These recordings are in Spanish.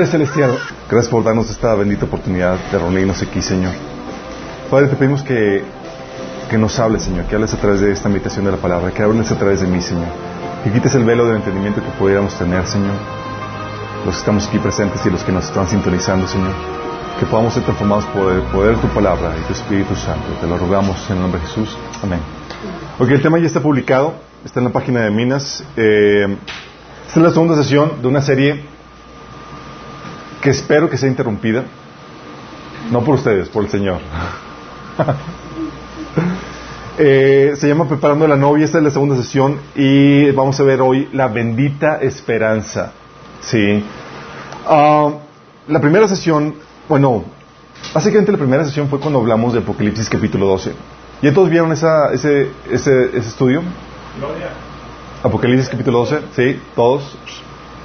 Padre Celestial, gracias por darnos esta bendita oportunidad de reunirnos aquí, Señor. Padre, te pedimos que, que nos hables, Señor, que hables a través de esta invitación de la palabra, que hables a través de mí, Señor. Que quites el velo del entendimiento que pudiéramos tener, Señor. Los que estamos aquí presentes y los que nos están sintonizando, Señor. Que podamos ser transformados por el poder de tu palabra y tu Espíritu Santo. Te lo rogamos en el nombre de Jesús. Amén. Ok, el tema ya está publicado, está en la página de Minas. Eh, esta es la segunda sesión de una serie que espero que sea interrumpida. No por ustedes, por el Señor. Eh, se llama Preparando la novia, esta es la segunda sesión y vamos a ver hoy la bendita esperanza. Sí. Ah, la primera sesión, bueno, básicamente la primera sesión fue cuando hablamos de Apocalipsis capítulo 12. ¿Ya todos vieron esa, ese, ese, ese estudio? Apocalipsis capítulo 12, ¿sí? ¿Todos?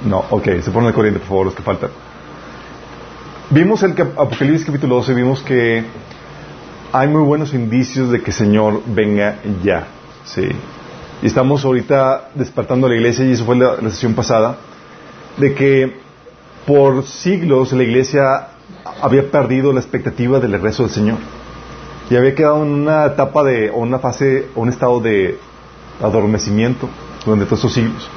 No, ok, se ponen de corriente, por favor, los que faltan. Vimos el Apocalipsis capítulo 12, vimos que hay muy buenos indicios de que el Señor venga ya. ¿sí? Y estamos ahorita despertando a la iglesia, y eso fue la, sesión pasada, de que por siglos la iglesia había perdido la expectativa del regreso del Señor. Y había quedado en una etapa de, o una fase, o un estado de adormecimiento durante todos esos siglos.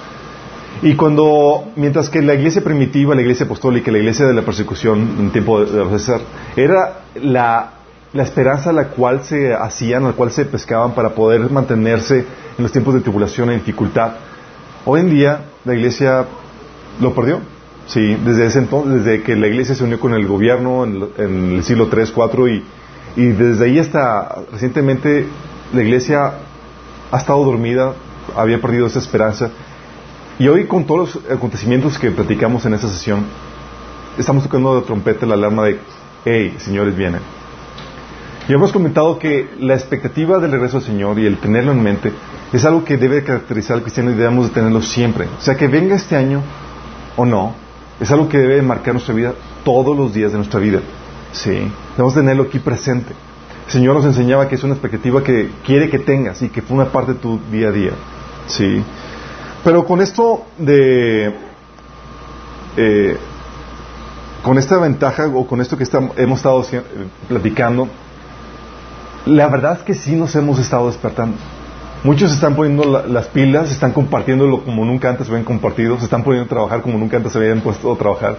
Y cuando, mientras que la iglesia primitiva, la iglesia apostólica, la iglesia de la persecución en tiempo de, de era la la esperanza a la cual se hacían, a la cual se pescaban para poder mantenerse en los tiempos de tribulación y dificultad. Hoy en día la iglesia lo perdió. Sí, desde ese entonces, desde que la iglesia se unió con el gobierno en, el siglo 3, 4 y, y desde ahí hasta recientemente la iglesia ha estado dormida, había perdido esa esperanza. Y hoy con todos los acontecimientos que platicamos en esta sesión, estamos tocando la trompeta, la alarma de, hey, señores vienen y hemos comentado que la expectativa del regreso del Señor y el tenerlo en mente es algo que debe caracterizar al cristiano y debemos de tenerlo siempre. O sea, que venga este año o no, es algo que debe marcar nuestra vida todos los días de nuestra vida. Sí, debemos tenerlo aquí presente. El Señor nos enseñaba que es una expectativa que quiere que tengas y que forma parte de tu día a día. Sí. Pero con esto de... Eh, con esta ventaja o con esto que hemos estado platicando, la verdad es que sí nos hemos estado despertando. Muchos están poniendo las pilas, están compartiéndolo como nunca antes se habían compartido, se están poniendo a trabajar como nunca antes se habían puesto a trabajar.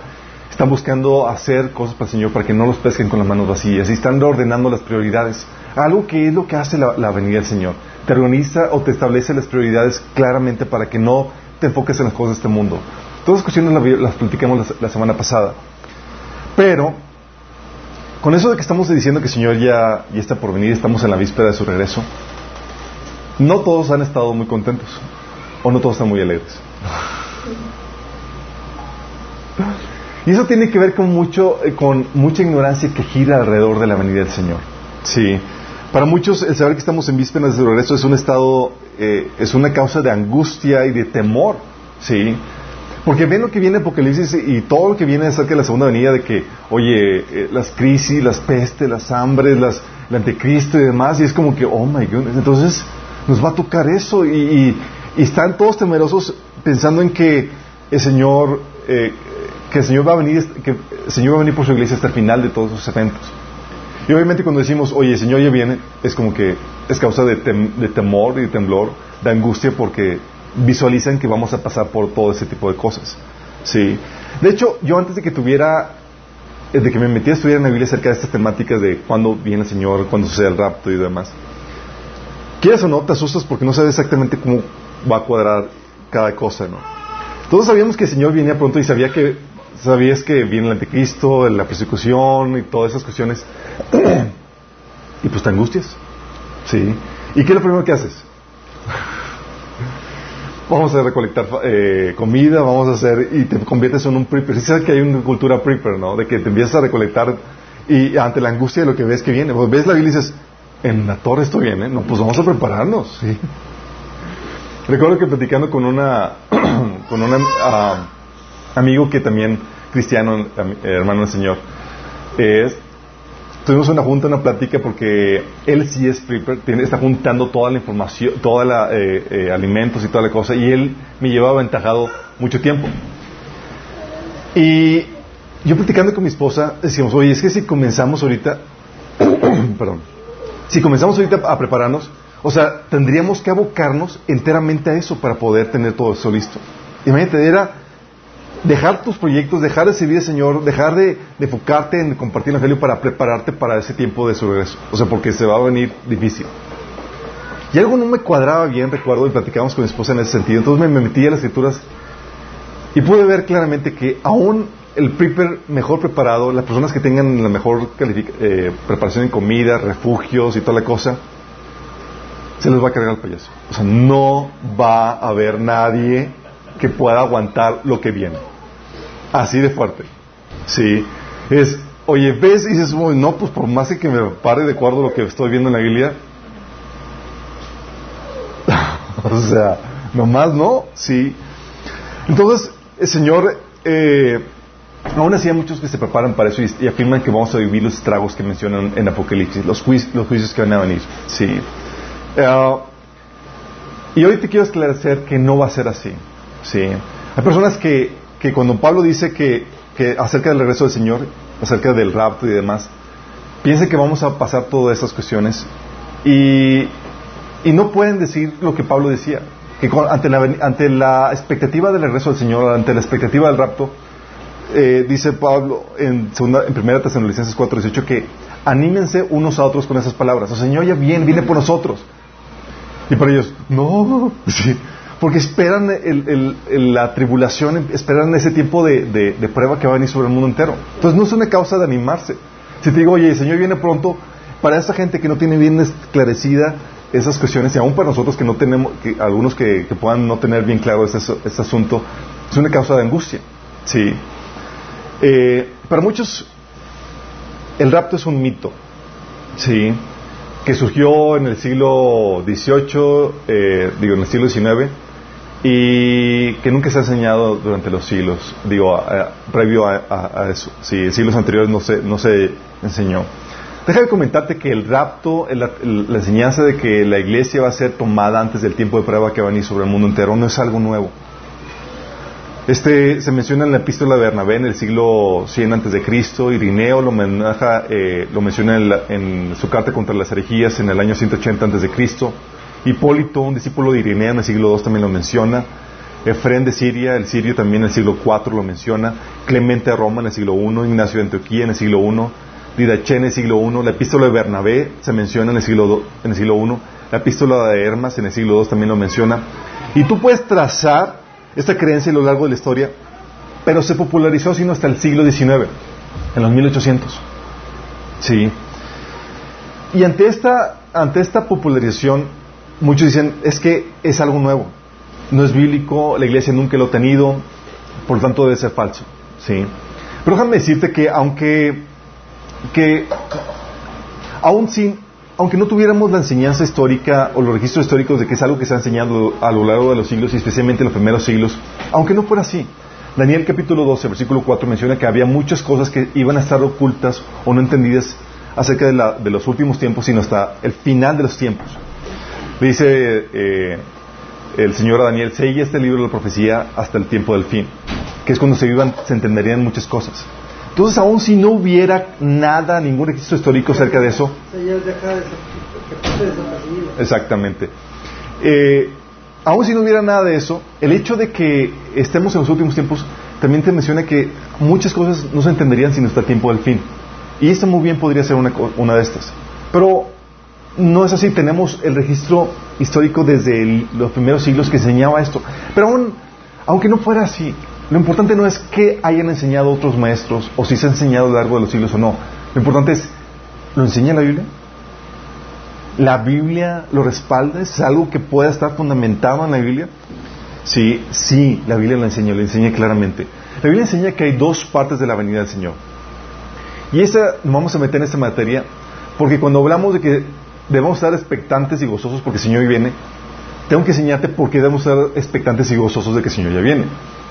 Están buscando hacer cosas para el Señor para que no los pesquen con las manos vacías y están ordenando las prioridades. Algo que es lo que hace la, venida del Señor. Te organiza o te establece las prioridades claramente para que no te enfoques en las cosas de este mundo. Todas las cuestiones las, platicamos la semana pasada. Pero con eso de que estamos diciendo que el Señor ya, ya está por venir, estamos en la víspera de su regreso, no todos han estado muy contentos, o no todos están muy alegres. Y eso tiene que ver con mucho, eh, con mucha ignorancia que gira alrededor de la venida del Señor. Sí. Para muchos el saber que estamos en vísperas de regreso es un estado, eh, es una causa de angustia y de temor. Sí. Porque ven lo que viene Apocalipsis y todo lo que viene acerca de la segunda venida, de que, oye, eh, las crisis, las pestes, las hambres, las, el anticristo y demás, y es como que, oh my goodness, entonces nos va a tocar eso y, están todos temerosos pensando en que el Señor, eh, que el Señor va a venir, que el Señor va a venir por su iglesia hasta el final de todos esos eventos. Y obviamente cuando decimos, oye, el Señor ya viene, es como que es causa de, de temor y de temblor, de angustia, porque visualizan que vamos a pasar por todo ese tipo de cosas. ¿sí? De hecho, yo antes de que tuviera, eh, de que me metiera a estudiar en la Biblia acerca de estas temáticas de cuándo viene el Señor, cuándo sucede el rapto y demás, quieres o no, te asustas porque no sabes exactamente cómo va a cuadrar cada cosa, ¿no? Todos sabíamos que el Señor venía pronto y sabía que, sabías que viene el anticristo, la persecución y todas esas cuestiones. y pues te angustias. ¿Sí? ¿Y qué es lo primero que haces? vamos a recolectar eh, comida, vamos a hacer, y te conviertes en un prepper. Sí sabes que hay una cultura prepper, ¿no? De que te empiezas a recolectar y ante la angustia de lo que ves que viene, pues ves la Biblia y dices, en la torre esto viene, no, pues vamos a prepararnos, ¿sí? Recuerdo que platicando con una, con un ah, amigo que también, cristiano, hermano del Señor, es, tuvimos una junta, una plática, porque él sí es prepper, está juntando toda la información, toda la eh, eh, alimentos y toda la cosa, y él me llevaba aventajado mucho tiempo. Y yo platicando con mi esposa, decíamos, oye, es que si comenzamos ahorita, perdón, si comenzamos ahorita a prepararnos, o sea, tendríamos que abocarnos enteramente a eso para poder tener todo eso listo. Imagínate, era dejar tus proyectos, dejar de servir al Señor, dejar de, enfocarte en compartir el Evangelio para prepararte para ese tiempo de su regreso. O sea, porque se va a venir difícil. Y algo no me cuadraba bien, recuerdo, y platicamos con mi esposa en ese sentido. Entonces me, metí a las escrituras y pude ver claramente que aún el prepper mejor preparado, las personas que tengan la mejor eh, preparación en comida, refugios y toda la cosa, se les va a cargar el payaso. O sea, no va a haber nadie que pueda aguantar lo que viene. Así de fuerte. Sí. Es, oye, ves y dices, no, pues por más que me pare de acuerdo a lo que estoy viendo en la Biblia, o sea, nomás no, sí. Entonces, el Señor, eh, aún así hay muchos que se preparan para eso y, afirman que vamos a vivir los estragos que mencionan en Apocalipsis, los, los juicios que van a venir. Sí. Eh, y hoy te quiero esclarecer que no va a ser así. Sí. Hay personas que, que cuando Pablo dice que, que acerca del regreso del Señor, acerca del rapto y demás, piensan que vamos a pasar todas estas cuestiones y y no pueden decir lo que Pablo decía, que ante, la, ante la expectativa del regreso del Señor, ante la expectativa del rapto, eh, dice Pablo en, segunda, en primera Tesalonicenses 4:18 que anímense unos a otros con esas palabras. El Señor ya viene, viene por nosotros. Y para ellos, no, porque esperan la tribulación, esperan ese tiempo de, de, prueba que va a venir sobre el mundo entero. Entonces no es una causa de animarse. Si te digo, oye, el Señor viene pronto, para esa gente que no tiene bien esclarecida esas cuestiones y aún para nosotros que no tenemos, que, algunos que, puedan no tener bien claro este, este, asunto, es una causa de angustia. Sí. Eh, para muchos, el rapto es un mito. Sí. Que surgió en el siglo XVIII, eh, digo, en el siglo XIX, y que nunca se ha enseñado durante los siglos, digo, previo a, eso. Sí, en siglos anteriores no se, no se enseñó. Deja de comentarte que el rapto, la, enseñanza de que la iglesia va a ser tomada antes del tiempo de prueba que va a venir sobre el mundo entero, no es algo nuevo. Este se menciona en la epístola de Bernabé en el siglo 100 antes de Cristo, Irineo lo, eh, lo menciona en, su carta contra las herejías en el año 180 antes de Cristo, Hipólito, un discípulo de Irineo en el siglo II también lo menciona, Efrén de Siria, el sirio también en el siglo IV lo menciona, Clemente de Roma en el siglo I, Ignacio de Antioquía en el siglo I, Didache en el siglo I, la epístola de Bernabé se menciona en el siglo, en el siglo I, la epístola de Hermas en el siglo II también lo menciona. Y tú puedes trazar esta creencia a lo largo de la historia, pero se popularizó sino hasta el siglo XIX, en los 1800. Sí. Y ante esta, ante esta popularización, muchos dicen, es que es algo nuevo, no es bíblico, la iglesia nunca lo ha tenido, por lo tanto debe ser falso. Sí. Pero déjame decirte que aunque que aún sin, aunque no tuviéramos la enseñanza histórica o los registros históricos de que es algo que se ha enseñado a lo largo de los siglos y especialmente en los primeros siglos, aunque no fuera así, Daniel capítulo 12, versículo 4 menciona que había muchas cosas que iban a estar ocultas o no entendidas acerca de, la, de los últimos tiempos, sino hasta el final de los tiempos. Dice eh, el Señor a Daniel, sella este libro de la profecía hasta el tiempo del fin, que es cuando se, vivan, se entenderían muchas cosas. Entonces, aún si no hubiera nada, ningún registro histórico acerca de eso. Exactamente. Eh, aún si no hubiera nada de eso, el hecho de que estemos en los últimos tiempos también te menciona que muchas cosas no se entenderían sin hasta el tiempo del fin. Y esto muy bien podría ser una, una de estas. Pero no es así, tenemos el registro histórico desde los primeros siglos que enseñaba esto. Pero aún, aunque no fuera así, lo importante no es qué hayan enseñado otros maestros o si se ha enseñado a lo largo de los siglos o no. Lo importante es, ¿lo enseña la Biblia? ¿La Biblia lo respalda? ¿Es algo que pueda estar fundamentado en la Biblia? Sí, sí, la Biblia lo enseña, lo enseña claramente. La Biblia enseña que hay dos partes de la venida del Señor. Y esa vamos a meter en esta materia porque cuando hablamos de que debemos estar expectantes y gozosos porque el Señor viene, tengo que enseñarte por qué debemos estar expectantes y gozosos de que el Señor ya viene.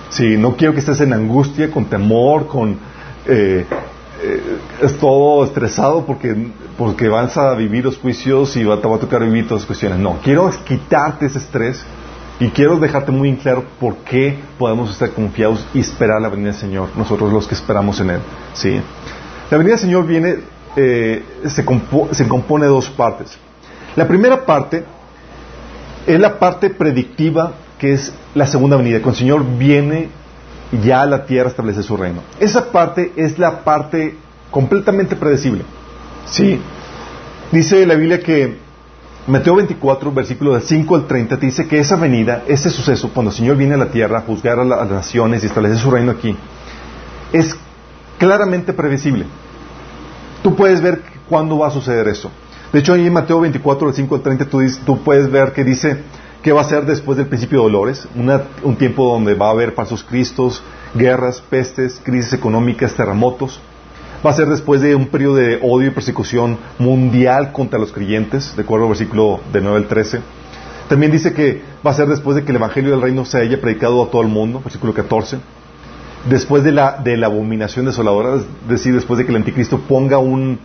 Si no quiero que estés en angustia, con temor, con eh, eh, es todo estresado porque, porque vas a vivir los juicios y va, te va a tocar vivir todas las cuestiones. No, quiero quitarte ese estrés Y quiero dejarte muy claro por qué podemos estar confiados y esperar la venida del Señor, nosotros los que esperamos en Él. ¿sí? La venida del Señor viene, eh, se, se compone de dos partes. La primera parte es la parte predictiva, que es la segunda venida. Cuando el Señor viene ya a la tierra a establecer su reino. Esa parte es la parte completamente predecible. ¿sí? Dice la Biblia que Mateo 24, versículo del 5 al 30, te dice que esa venida, ese suceso, cuando el Señor viene a la tierra a juzgar a, las naciones y establecer su reino aquí, es claramente previsible. Tú puedes ver cuándo va a suceder eso. De hecho, en Mateo 24, del 5 al 30, tú, tú puedes ver que dice que va a ser después del principio de dolores, un tiempo donde va a haber falsos cristos, guerras, pestes, crisis económicas, terremotos va a ser después de un periodo de odio y persecución mundial contra los creyentes, de acuerdo al versículo de 9 al 13. También dice que va a ser después de que el Evangelio del Reino se haya predicado a todo el mundo, versículo 14. Después de la, de la abominación desoladora, es decir, después de que el anticristo ponga un,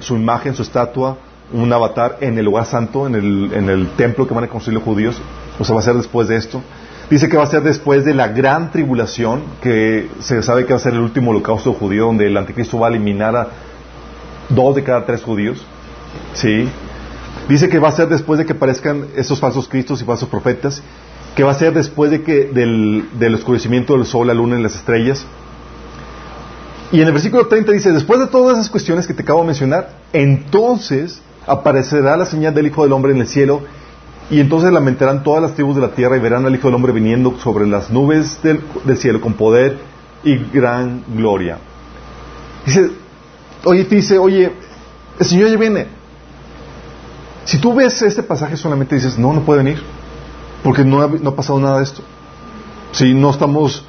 su imagen, su estatua, un avatar en el lugar santo, en el, en el templo que van a construir los judíos, o sea, va a ser después de esto. Dice que va a ser después de la gran tribulación, que se sabe que va a ser el último holocausto judío, donde el anticristo va a eliminar a dos de cada tres judíos. ¿Sí? Dice que va a ser después de que aparezcan esos falsos cristos y falsos profetas, que va a ser después de que del, del oscurecimiento del sol, la luna y las estrellas. Y en el versículo 30 dice, después de todas esas cuestiones que te acabo de mencionar, entonces aparecerá la señal del Hijo del Hombre en el cielo y entonces lamentarán todas las tribus de la tierra y verán al Hijo del Hombre viniendo sobre las nubes del, cielo con poder y gran gloria. Dice, oye, dice, oye, el Señor ya viene. Si tú ves este pasaje solamente dices, no, no puede venir, porque no ha, pasado nada de esto. Si no estamos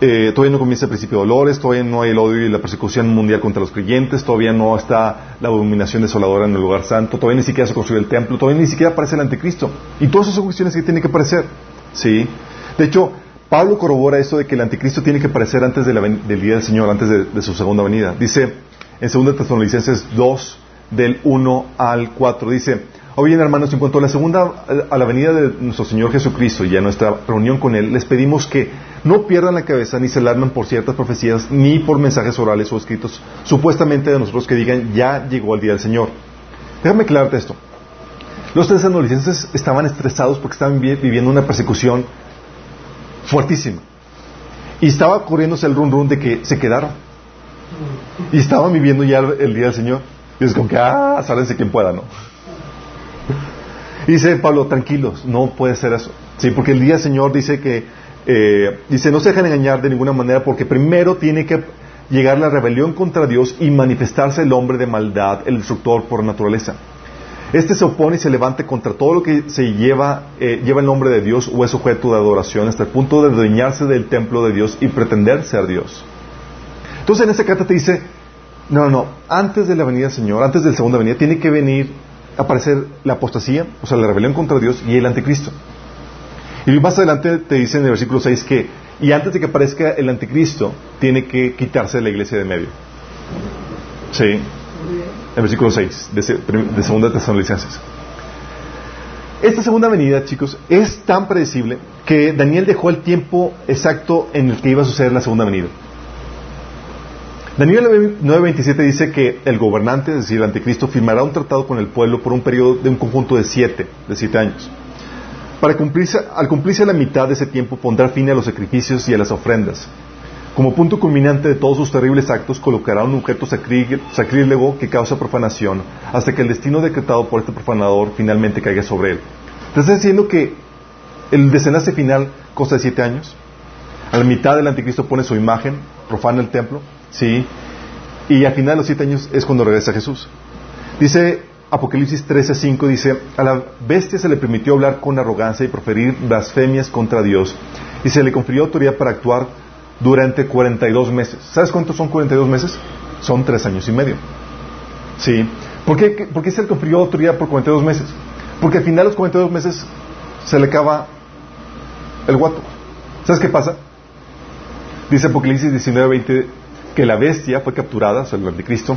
eh, todavía no comienza el principio de dolores, todavía no hay el odio y la persecución mundial contra los creyentes, todavía no está la abominación desoladora en el lugar santo, todavía ni siquiera se construye el templo, todavía ni siquiera aparece el anticristo. Y todas esas cuestiones que tienen que aparecer. ¿sí? De hecho, Pablo corrobora esto de que el anticristo tiene que aparecer antes del día del Señor, antes de, su segunda venida. Dice en 2 Tesalonicenses 2, del 1 al 4, dice, o bien, hermanos, en cuanto a la segunda, a la venida de nuestro Señor Jesucristo y a nuestra reunión con Él, les pedimos que no pierdan la cabeza ni se alarmen por ciertas profecías ni por mensajes orales o escritos supuestamente de nosotros que digan ya llegó el día del Señor. Déjame aclararte esto. Los tres adolescentes estaban estresados porque estaban viviendo una persecución fuertísima. Y estaba corriéndose el run run de que se quedaron. Y estaban viviendo ya el día del Señor. Y es como que, ah, sálense quien pueda, ¿no? Dice Pablo, tranquilos, no puede ser eso. Sí, porque el día del Señor dice que, eh, dice, no se dejen engañar de ninguna manera porque primero tiene que llegar la rebelión contra Dios y manifestarse el hombre de maldad, el destructor por naturaleza. Este se opone y se levante contra todo lo que se lleva, eh, lleva el nombre de Dios o es objeto de adoración hasta el punto de adueñarse del templo de Dios y pretender ser Dios. Entonces en esta carta te dice, no, no, no, antes de la venida del Señor, antes de la segunda venida, tiene que venir aparecer la apostasía, o sea, la rebelión contra Dios y el anticristo. Y más adelante te dice en el versículo 6 que, y antes de que aparezca el anticristo, tiene que quitarse la iglesia de medio. Sí. El versículo 6 de, de segunda Tesalonicenses. Esta segunda venida, chicos, es tan predecible que Daniel dejó el tiempo exacto en el que iba a suceder la segunda venida. Daniel 9:27 dice que el gobernante, es decir, el anticristo, firmará un tratado con el pueblo por un periodo de un conjunto de siete, de siete años. Para cumplirse, al cumplirse la mitad de ese tiempo pondrá fin a los sacrificios y a las ofrendas. Como punto culminante de todos sus terribles actos, colocará un objeto sacrílego que causa profanación, hasta que el destino decretado por este profanador finalmente caiga sobre él. ¿Estás diciendo que el desenlace final consta de siete años? A la mitad del anticristo pone su imagen, profana el templo, ¿sí? Y al final de los siete años es cuando regresa Jesús. Dice Apocalipsis 13:5, dice, a la bestia se le permitió hablar con arrogancia y proferir blasfemias contra Dios, y se le confirió autoridad para actuar durante 42 meses. ¿Sabes cuántos son 42 meses? Son tres años y medio. ¿Sí? ¿Por qué, ¿Por qué se le confirió autoridad por 42 meses? Porque al final de los 42 meses se le acaba el guato. ¿Sabes qué pasa? Dice Apocalipsis 19:20 que la bestia fue capturada, o el anticristo,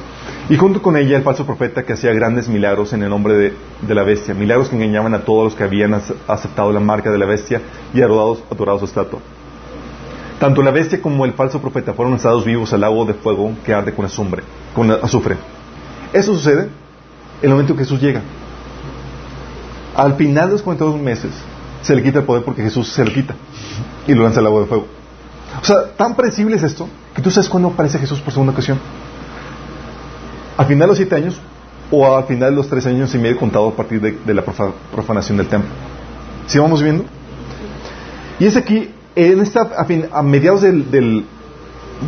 y junto con ella el falso profeta que hacía grandes milagros en el nombre de, la bestia, milagros que engañaban a todos los que habían aceptado la marca de la bestia y adorados, adorados su estatua. Tanto la bestia como el falso profeta fueron lanzados vivos al lago de fuego que arde con. Con azufre. Eso sucede en el momento que Jesús llega. Al final de los 42 meses se le quita el poder porque Jesús se lo quita y lo lanza al lago de fuego. O sea, tan predecible es esto que tú sabes cuándo aparece Jesús por segunda ocasión. Al final de los siete años o al final de los tres años y medio contado a partir de, la profanación del templo. ¿Sí vamos viendo? Y es aquí, en esta, a, mediados del,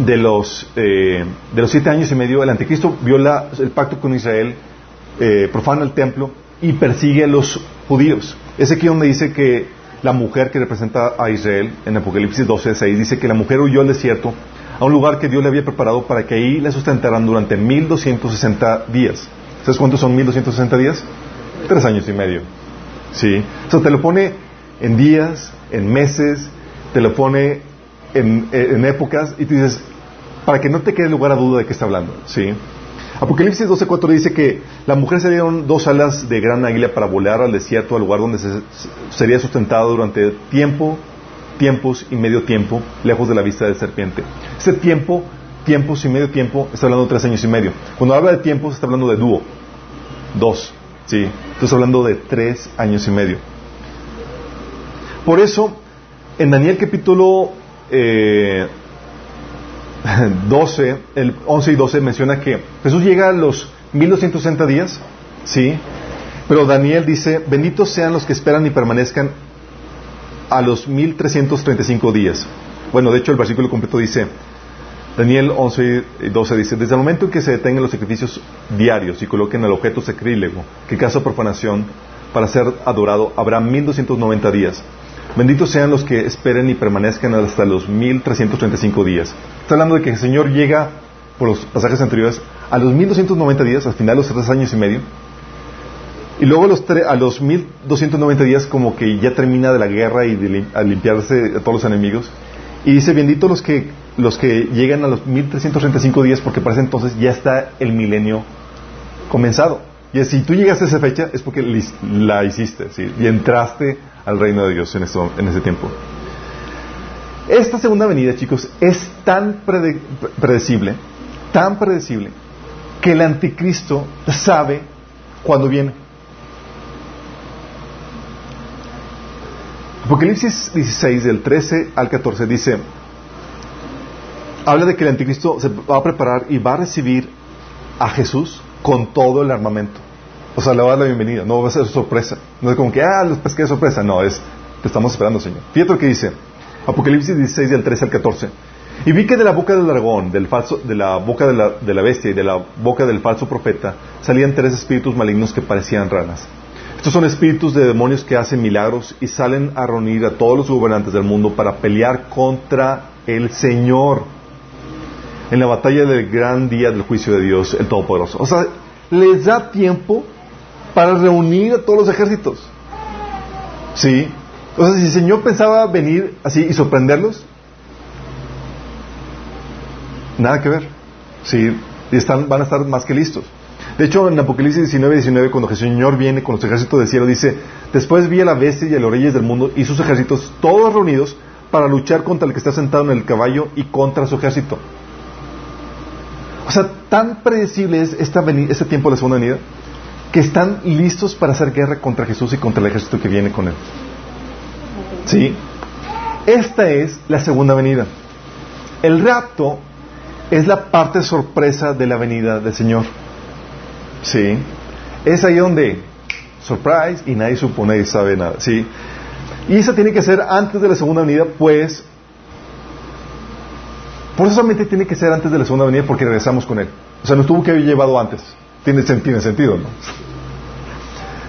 de, los, eh, de los siete años y medio, el anticristo viola el pacto con Israel, eh, profana el templo y persigue a los judíos. Es aquí donde dice que la mujer que representa a Israel, en Apocalipsis 12, 6, dice que la mujer huyó al desierto a un lugar que Dios le había preparado para que ahí la sustentaran durante 1260 días. ¿Sabes cuántos son 1260 días? Tres años y medio. ¿Sí? O te lo pone en días, en meses, te lo pone en, en épocas y tú dices, para que no te quede lugar a duda de qué está hablando. ¿Sí? Apocalipsis 12.4 dice que la mujer se dieron dos alas de gran águila para volar al desierto, al lugar donde sería sustentado durante tiempo, tiempos y medio tiempo, lejos de la vista del serpiente. Ese tiempo, tiempos y medio tiempo, está hablando de tres años y medio. Cuando habla de tiempo, se está hablando de dúo. Dos, ¿sí? Estás hablando de tres años y medio. Por eso, en Daniel capítulo eh, 12, el 11 y 12 menciona que Jesús llega a los 1260 días, ¿sí? Pero Daniel dice, benditos sean los que esperan y permanezcan a los 1335 días. Bueno, de hecho el versículo completo dice, Daniel 11 y 12 dice, desde el momento en que se detengan los sacrificios diarios y coloquen el objeto sacrílego que causa profanación para ser adorado, habrá 1290 días. Benditos sean los que esperen y permanezcan hasta los 1335 días. Está hablando de que el Señor llega, por los pasajes anteriores, a los 1290 días, al final de los tres años y medio. Y luego a los, a los 1290 días como que ya termina de la guerra y de a limpiarse de todos los enemigos. Y dice, benditos los que, los que llegan a los 1335 días porque para ese entonces ya está el milenio comenzado. Y si tú llegaste a esa fecha es porque la hiciste, y entraste al reino de Dios en, en ese tiempo. Esta segunda venida, chicos, es tan predecible, tan predecible, que el anticristo sabe cuándo viene. Apocalipsis 16, del 13 al 14, dice, habla de que el anticristo se va a preparar y va a recibir a Jesús con todo el armamento. O sea, le va a dar la bienvenida, no va a ser sorpresa. No es como que, ah, los pesqué de sorpresa. No, es, te estamos esperando, Señor. Fíjate lo que dice, Apocalipsis 16, del 13 al 14. Y vi que de la boca del dragón, del falso, de la boca de la, de la bestia y de la boca del falso profeta salían tres espíritus malignos que parecían ranas. Estos son espíritus de demonios que hacen milagros y salen a reunir a todos los gobernantes del mundo para pelear contra el Señor en la batalla del gran día del juicio de Dios, el Todopoderoso. O sea, les da tiempo para reunir a todos los ejércitos. ¿Sí? O sea, si el Señor pensaba venir así y sorprenderlos, nada que ver. ¿Sí? Y están, van a estar más que listos. De hecho, en Apocalipsis 19, 19, cuando el Señor viene con los ejércitos del cielo, dice, después vi a la bestia y a los reyes del mundo y sus ejércitos, todos reunidos, para luchar contra el que está sentado en el caballo y contra su ejército. O sea, tan predecible es esta este tiempo de la segunda venida que están listos para hacer guerra contra Jesús y contra el ejército que viene con él. ¿Sí? Esta es la segunda venida. El rapto es la parte sorpresa de la venida del Señor. ¿Sí? Es ahí donde, surprise, y nadie supone y sabe nada. ¿Sí? Y eso tiene que ser antes de la segunda venida, pues por eso solamente tiene que ser antes de la segunda venida porque regresamos con él. O sea, nos tuvo que haber llevado antes. Tiene, tiene sentido, ¿no?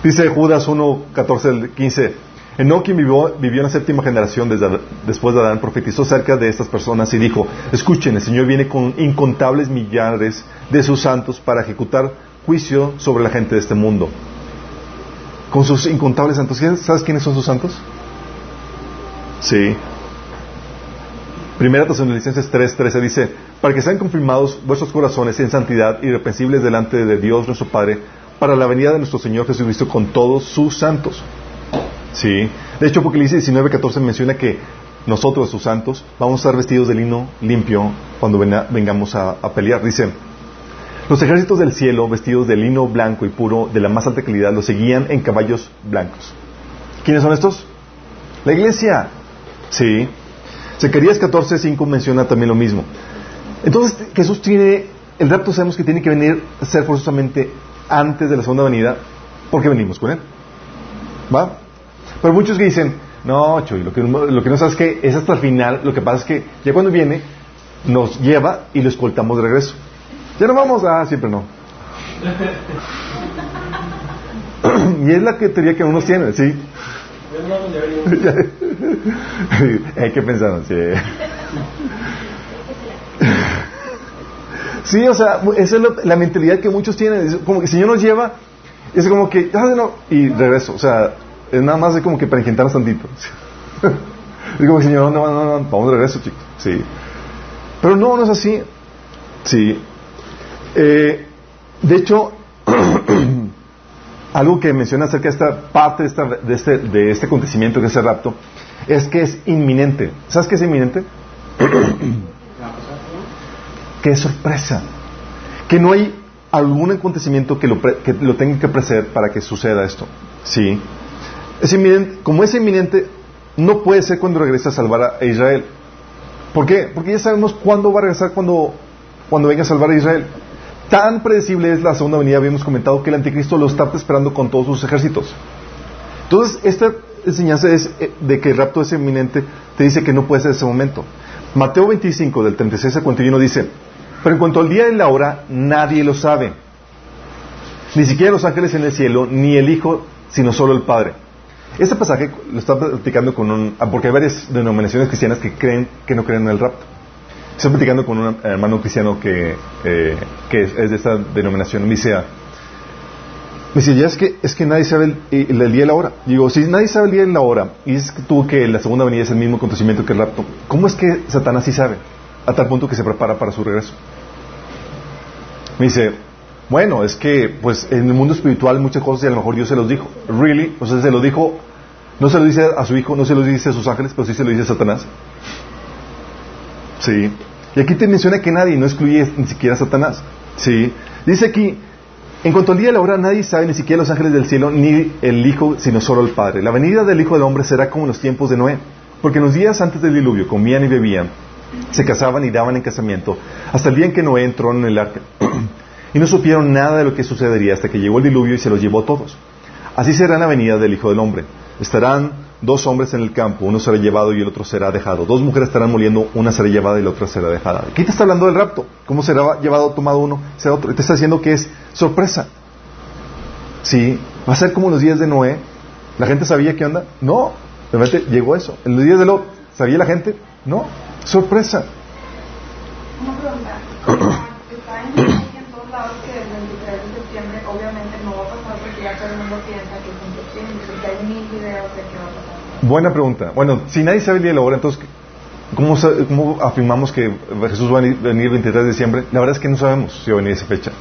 Dice Judas 1, 14 15. Enoch, vivió, vivió en la séptima generación después de Adán, profetizó cerca de estas personas y dijo, escuchen, el Señor viene con incontables millares de sus santos para ejecutar juicio sobre la gente de este mundo. Con sus incontables santos. ¿Sabes quiénes son sus santos? Sí. Primera Tesalonicenses 3:13 dice, para que sean confirmados vuestros corazones en santidad irreprensibles delante de Dios nuestro Padre, para la venida de nuestro Señor Jesucristo con todos sus santos. Sí. De hecho, Apocalipsis 19:14 menciona que nosotros, sus santos, vamos a estar vestidos de lino limpio cuando vengamos a, a pelear. Dice, los ejércitos del cielo, vestidos de lino blanco y puro, de la más alta calidad, los seguían en caballos blancos. ¿Quiénes son estos? La iglesia. Sí. Zacarías 14:5 menciona también lo mismo. Entonces, Jesús tiene, el rapto sabemos que tiene que venir a ser forzosamente antes de la segunda venida, porque venimos con él. ¿Va? Pero muchos que dicen, no, Choy, lo que, lo que no sabes es que es hasta el final, lo que pasa es que ya cuando viene, nos lleva y lo escoltamos de regreso. Ya no vamos, ah, siempre no. y es la que teoría que uno tiene, ¿sí? Hay que pensar, sí. sí, o sea, esa es la, mentalidad que muchos tienen. Es como que el Señor nos lleva, es como que, ah, no, y regreso. O sea, es nada más de como que para intentarnos tantito. es como que, Señor, no, no, no, vamos de regreso, chicos. Sí. Pero no, no es así. Sí. Eh, de hecho, algo que menciona acerca de esta parte de, esta, de, este, de este acontecimiento que es el rapto, es que es inminente. ¿Sabes qué es inminente? que es sorpresa. Que no hay algún acontecimiento que lo, que lo tenga que preceder para que suceda esto. ¿Sí? Es inminente, como es inminente, no puede ser cuando regrese a salvar a Israel. ¿Por qué? Porque ya sabemos cuándo va a regresar cuando, cuando venga a salvar a Israel. Tan predecible es la segunda venida, habíamos comentado que el anticristo lo está esperando con todos sus ejércitos. Entonces, esta enseñanza es eh, de que el rapto es inminente, te dice que no puede ser ese momento. Mateo 25, del 36 al 41, dice, pero en cuanto al día y la hora, nadie lo sabe. Ni siquiera los ángeles en el cielo, ni el Hijo, sino solo el Padre. Este pasaje lo está platicando con un... Porque hay varias denominaciones cristianas que creen que no creen en el rapto. Estoy platicando con un hermano cristiano que, eh, es, de esta denominación. Me dice, me dice, ya es que, es que nadie sabe el, día y la hora. Digo, si nadie sabe el día y la hora, y dices que tú que la segunda venida es el mismo acontecimiento que el rapto, ¿cómo es que Satanás sí sabe? A tal punto que se prepara para su regreso. Me dice, bueno, es que pues en el mundo espiritual muchas cosas y a lo mejor Dios se los dijo. Really? O sea, se lo dijo, no se lo dice a su hijo, no se lo dice a sus ángeles, pero sí se lo dice a Satanás. Sí. Y aquí te menciona que nadie, no excluye ni siquiera a Satanás. ¿Sí? Dice aquí, en cuanto al día de la hora, nadie sabe, ni siquiera los ángeles del cielo, ni el Hijo, sino solo el Padre. La venida del Hijo del Hombre será como en los tiempos de Noé. Porque en los días antes del diluvio comían y bebían, se casaban y daban en casamiento, hasta el día en que Noé entró en el arca. y no supieron nada de lo que sucedería hasta que llegó el diluvio y se los llevó todos. Así será la venida del Hijo del Hombre. Estarán dos hombres en el campo, uno será llevado y el otro será dejado. Dos mujeres estarán moliendo, una será llevada y la otra será dejada. Aquí te está hablando del rapto. ¿Cómo será llevado, tomado uno, será otro? te está diciendo que es sorpresa. Sí, va a ser como los días de Noé. ¿La gente sabía qué onda? No, de repente llegó eso. En los días de Lot, ¿sabía la gente? No, sorpresa. Una pregunta. en todos lados que el 23 de septiembre obviamente no va a pasar porque ya todo el mundo piensa que es en septiembre, porque hay mil videos de que va a pasar. Buena pregunta. Bueno, si nadie sabe el día de la hora, entonces, ¿cómo, ¿cómo, afirmamos que Jesús va a venir el 23 de diciembre? La verdad es que no sabemos si va a venir esa fecha.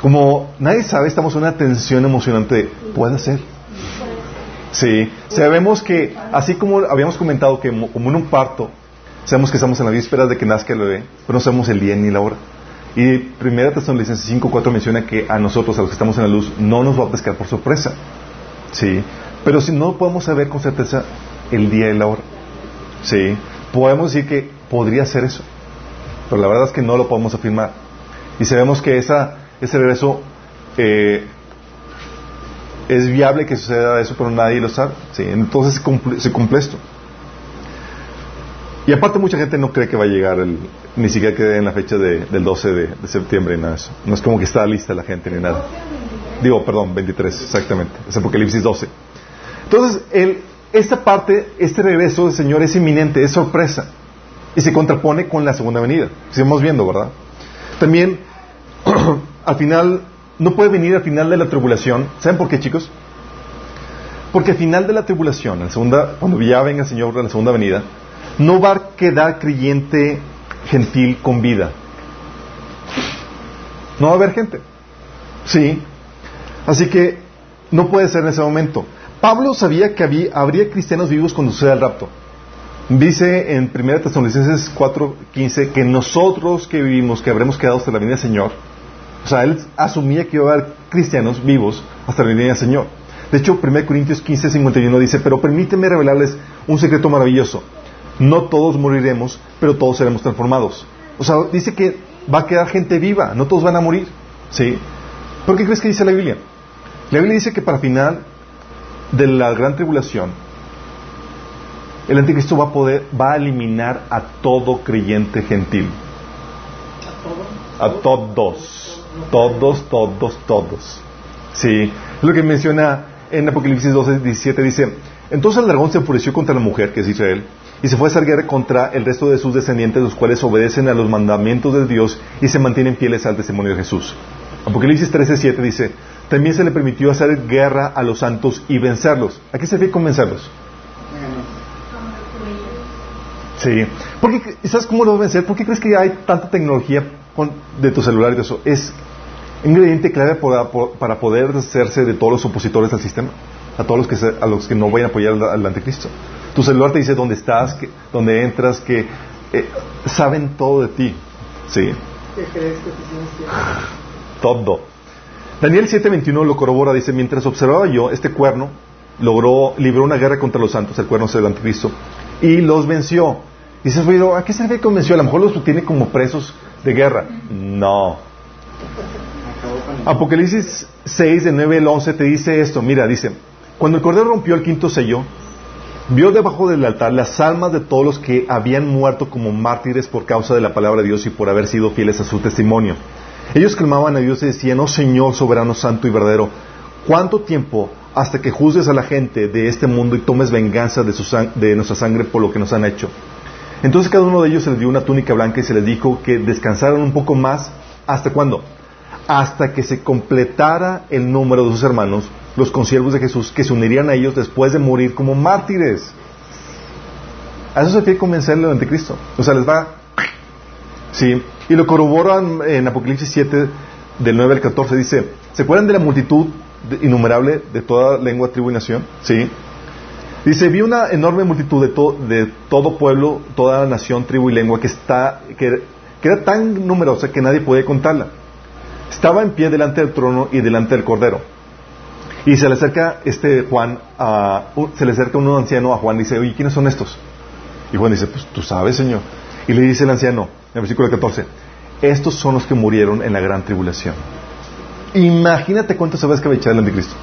Como nadie sabe, estamos en una tensión emocionante. Puede ser. Sí, sabemos que, así como habíamos comentado que como en un parto, sabemos que estamos en la víspera de que nazca el bebé, pero no sabemos el día ni la hora. Y primera Tesalonicenses 5.4 menciona que a nosotros, a los que estamos en la luz, no nos va a pescar por sorpresa. Sí, pero si no podemos saber con certeza el día y la hora. Sí, podemos decir que podría ser eso, pero la verdad es que no lo podemos afirmar. Y sabemos que esa, ese regreso eh, es viable que suceda eso, pero nadie lo sabe. ¿sí? Entonces se cumple, esto. Y aparte mucha gente no cree que va a llegar el, ni siquiera que en la fecha del 12 de, septiembre ni nada de eso. No es como que está lista la gente ni nada. Digo, perdón, 23, exactamente. Es Apocalipsis 12. Entonces, el, esta parte, este regreso del Señor es inminente, es sorpresa. Y se contrapone con la segunda venida. Seguimos viendo, ¿verdad? También, al final, no puede venir al final de la tribulación. ¿Saben por qué, chicos? Porque al final de la tribulación, segunda, cuando ya venga el Señor en la segunda venida, no va a quedar creyente gentil con vida. No va a haber gente. Sí. Así que no puede ser en ese momento. Pablo sabía que había, habría cristianos vivos cuando suceda el rapto. Dice en 1 Tesalonicenses 4:15 que nosotros que vivimos, que habremos quedado hasta la venida del Señor, o sea, él asumía que iba a haber cristianos vivos hasta la venida del Señor. De hecho, 1 Corintios 15:51 dice, pero permíteme revelarles un secreto maravilloso. No todos moriremos, pero todos seremos transformados. O sea, dice que va a quedar gente viva, no todos van a morir. ¿Sí? ¿Por qué crees que dice la Biblia? La Biblia dice que para final de la gran tribulación, el anticristo va a poder, va a eliminar a todo creyente gentil. ¿A todos? Todos, todos, todos. Sí. Lo que menciona en Apocalipsis 12, 17, dice, entonces el dragón se enfureció contra la mujer, que es Israel, y se fue a hacer guerra contra el resto de sus descendientes, los cuales obedecen a los mandamientos de Dios y se mantienen fieles al testimonio de Jesús. Apocalipsis 13, 7 dice, también se le permitió hacer guerra a los santos y vencerlos. ¿A qué se refiere con vencerlos? Sí. Porque, ¿Sabes cómo lo vencer? ¿Por qué crees que hay tanta tecnología de tu celular y eso? Es ingrediente clave para, poder hacerse de todos los opositores al sistema. A todos los que, a los que no vayan a apoyar al, anticristo. Tu celular te dice dónde estás, dónde entras, que eh, saben todo de ti. Sí. ¿Qué crees que Todo. Daniel 7:21 lo corrobora, dice, mientras observaba yo, este cuerno logró, libró una guerra contra los santos, el cuerno es el anticristo, y los venció. Y dices, ¿a qué se refiere con venció? A lo mejor los tiene como presos de guerra. No. Apocalipsis 6, de 9 al 11, te dice esto. Mira, dice, cuando el cordero rompió el quinto sello, vio debajo del altar las almas de todos los que habían muerto como mártires por causa de la palabra de Dios y por haber sido fieles a su testimonio. Ellos clamaban a Dios y decían, oh Señor soberano, santo y verdadero, ¿cuánto tiempo hasta que juzgues a la gente de este mundo y tomes venganza de, de nuestra sangre por lo que nos han hecho? Entonces cada uno de ellos se les dio una túnica blanca y se les dijo que descansaran un poco más. ¿Hasta cuándo? Hasta que se completara el número de sus hermanos, los consiervos de Jesús, que se unirían a ellos después de morir como mártires. A eso se quiere convencerle al anticristo. O sea, les va... Sí. Y lo corroboran en Apocalipsis 7, del 9 al 14, dice, ¿se acuerdan de la multitud innumerable de toda lengua, tribu y nación? Sí. Dice, vi una enorme multitud de, de todo pueblo, toda nación, tribu y lengua que, está, que, era tan numerosa que nadie podía contarla. Estaba en pie delante del trono y delante del cordero. Y se le acerca este Juan, a, se le acerca un anciano a Juan y dice, oye, ¿quiénes son estos? Y Juan dice, pues tú sabes, Señor. Y le dice el anciano, en el versículo 14, estos son los que murieron en la gran tribulación. Imagínate cuánto se va a escabechar el anticristo.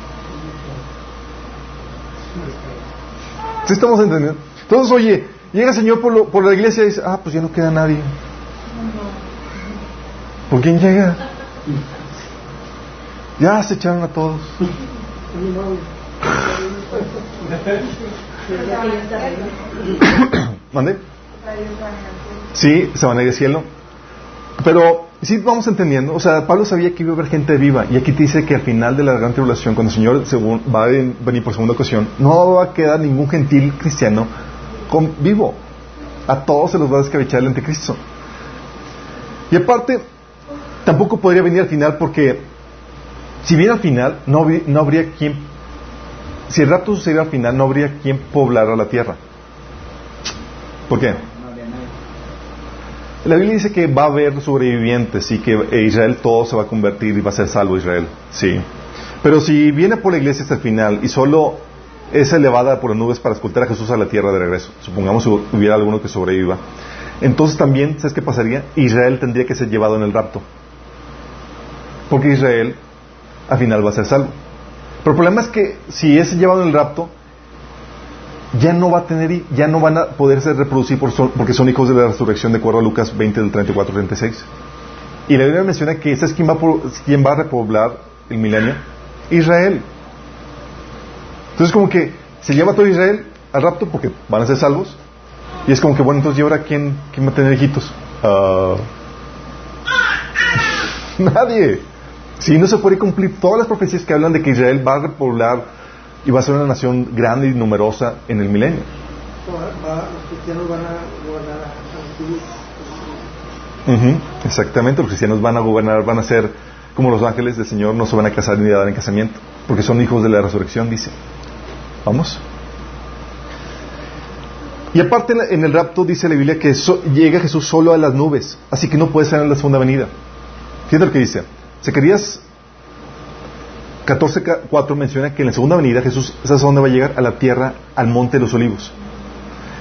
¿Sí estamos entendiendo? Entonces, oye, llega el Señor por, por la iglesia y dice, ah, pues ya no queda nadie. ¿Por quién llega? Ya se echaron a todos. ¿Mande? Sí, se van a ir al cielo. Pero sí vamos entendiendo, o sea, Pablo sabía que iba a haber gente viva y aquí te dice que al final de la gran tribulación, cuando el Señor va a venir por segunda ocasión, no va a quedar ningún gentil cristiano con, vivo. A todos se los va a descabechar el anticristo. Y aparte, tampoco podría venir al final porque si viene al final, no, no habría quien, si el rapto sucediera al final, no habría quien poblara la tierra. ¿Por qué? La Biblia dice que va a haber sobrevivientes y que Israel todo se va a convertir y va a ser salvo Israel. Sí. Pero si viene por la iglesia hasta el final y solo es elevada por las nubes para escultar a Jesús a la tierra de regreso, supongamos que hubiera alguno que sobreviva, entonces también, ¿sabes qué pasaría? Israel tendría que ser llevado en el rapto. Porque Israel al final va a ser salvo. Pero el problema es que si es llevado en el rapto, ya no va a tener, ya no van a poderse reproducir porque son hijos de la resurrección de acuerdo a Lucas 20 del 34 36. Y la Biblia menciona que ese es quien va, va a repoblar el milenio, Israel. Entonces como que se lleva todo Israel al rapto porque van a ser salvos. Y es como que, bueno, entonces, ¿y ahora quién, quién va a tener hijitos? Ah. Nadie. Si no se puede cumplir todas las profecías que hablan de que Israel va a repoblar y va a ser una nación grande y numerosa en el milenio. los cristianos van a gobernar a, Exactamente, los cristianos van a gobernar, van a ser como los ángeles del Señor, no se van a casar ni a dar en casamiento, porque son hijos de la resurrección, dice. ¿Vamos? Y aparte en el rapto dice la Biblia que llega Jesús solo a las nubes, así que no puede ser en la segunda venida. Fíjate lo que dice. Zacarías 14.4 menciona que en la segunda venida Jesús, ¿sabes a dónde va a llegar? A la tierra, al monte de los olivos.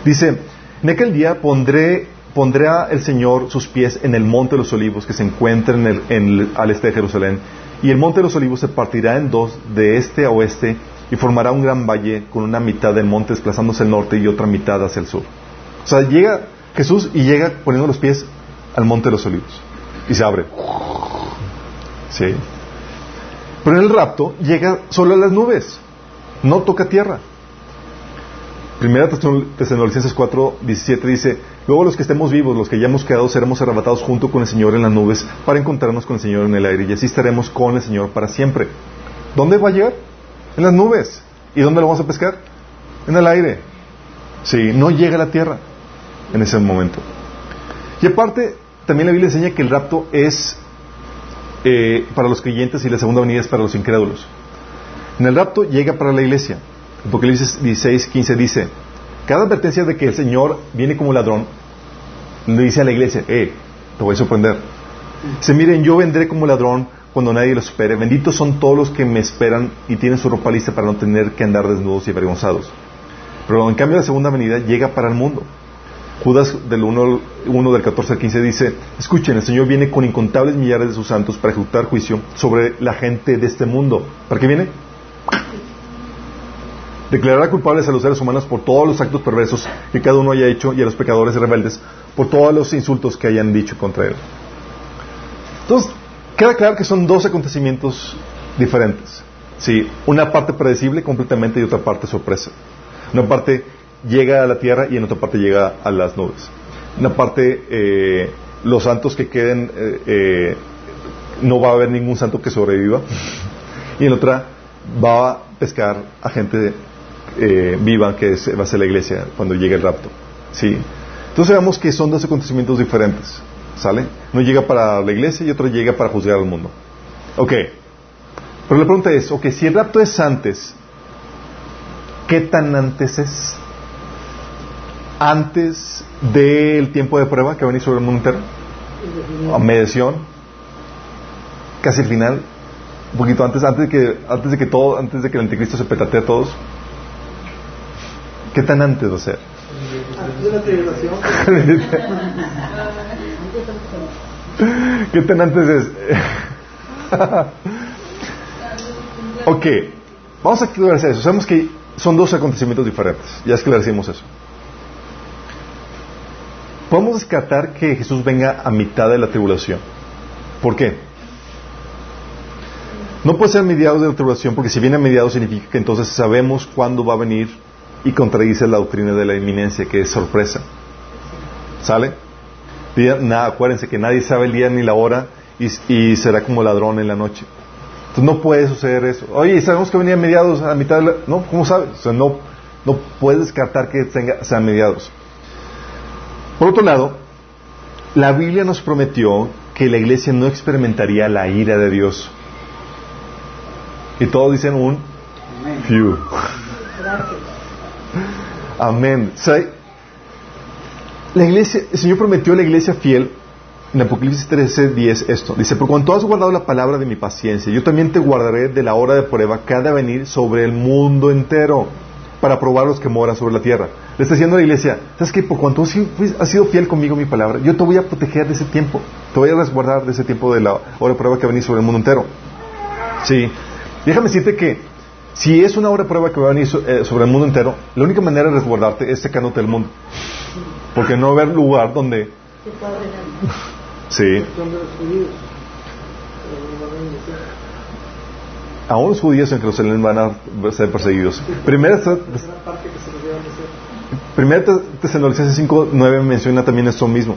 Dice, en aquel día pondré, pondrá el Señor sus pies en el monte de los olivos que se encuentra en el, al este de Jerusalén, y el monte de los olivos se partirá en dos de este a oeste y formará un gran valle con una mitad del monte desplazándose al norte y otra mitad hacia el sur. O sea, llega Jesús y llega poniendo los pies al monte de los olivos y se abre. Sí. Pero en el rapto llega solo a las nubes, no toca tierra. Primera Tesalonicenses 4, 17 dice, luego los que estemos vivos, los que ya hemos quedado, seremos arrebatados junto con el Señor en las nubes para encontrarnos con el Señor en el aire y así estaremos con el Señor para siempre. ¿Dónde va a llegar? En las nubes. ¿Y dónde lo vamos a pescar? En el aire. Sí, no llega a la tierra en ese momento. Y aparte, también la Biblia enseña que el rapto es eh, para los creyentes y la segunda venida es para los incrédulos. En el rapto llega para la iglesia. Apocalipsis 16, 15 dice, cada advertencia de que el Señor viene como ladrón, le dice a la iglesia, eh, te voy a sorprender. Se miren, yo vendré como ladrón cuando nadie lo espere. Benditos son todos los que me esperan y tienen su ropa lista para no tener que andar desnudos y avergonzados. Pero en cambio la segunda venida llega para el mundo. Judas del 1, del 14 al 15 dice, escuchen, el Señor viene con incontables millares de sus santos para ejecutar juicio sobre la gente de este mundo. ¿Para qué viene? Declarará culpables a los seres humanos por todos los actos perversos que cada uno haya hecho y a los pecadores rebeldes por todos los insultos que hayan dicho contra él. Entonces, queda claro que son dos acontecimientos diferentes. Sí, una parte predecible completamente y otra parte sorpresa. Una parte llega a la tierra y en otra parte llega a las nubes. En una parte, eh, los santos que queden, eh, eh, no va a haber ningún santo que sobreviva. Y en otra, va a pescar a gente viva que va a ser la iglesia cuando llegue el rapto. ¿Sí? Entonces vemos que son dos acontecimientos diferentes. ¿Sale? Uno llega para la iglesia y otro llega para juzgar al mundo. Ok. Pero la pregunta es, ok, si el rapto es antes, ¿qué tan antes es? Antes del tiempo de prueba que va a venir sobre el mundo entero? A mediación, casi el final, un poquito antes, antes de que, antes de que todo, antes de que el anticristo se petatee a todos. ¿Qué tan antes va a ser? ¿Qué tan antes es? ok, vamos a esclarecer eso. Sabemos que son dos acontecimientos diferentes. Ya esclarecimos eso. Podemos descartar que Jesús venga a mitad de la tribulación. ¿Por qué? No puede ser mediados de la tribulación porque si viene a mediados significa que entonces sabemos cuándo va a venir y contradice la doctrina de la inminencia, que es sorpresa. ¿Sale? Nada, acuérdense que nadie sabe el día ni la hora y, será como ladrón en la noche. Entonces no puede suceder eso. Oye, sabemos que venía a mediados, a mitad de la... No, ¿cómo sabes? O sea, no, no puedes descartar que tenga, sean mediados. Por otro lado, la Biblia nos prometió que la iglesia no experimentaría la ira de Dios. Y todos dicen un few. Amén. la iglesia, el Señor prometió a la iglesia fiel en Apocalipsis 13, 10 esto. Dice, por cuanto has guardado la palabra de mi paciencia, yo también te guardaré de la hora de prueba que ha de venir sobre el mundo entero para probar los que moran sobre la tierra. Le está diciendo a la iglesia, ¿sabes qué? Por cuanto has sido fiel conmigo mi palabra, yo te voy a proteger de ese tiempo, te voy a resguardar de ese tiempo de la hora de prueba que va a venir sobre el mundo entero. Sí. Déjame decirte que si es una hora de prueba que va a venir eh, sobre el mundo entero, la única manera de resguardarte es secándote del mundo. Porque no va a haber lugar donde... Sí. aún los judíos en Jerusalén van a ser perseguidos. Primera, Primera Tesalonicenses 5, 9 menciona también esto mismo.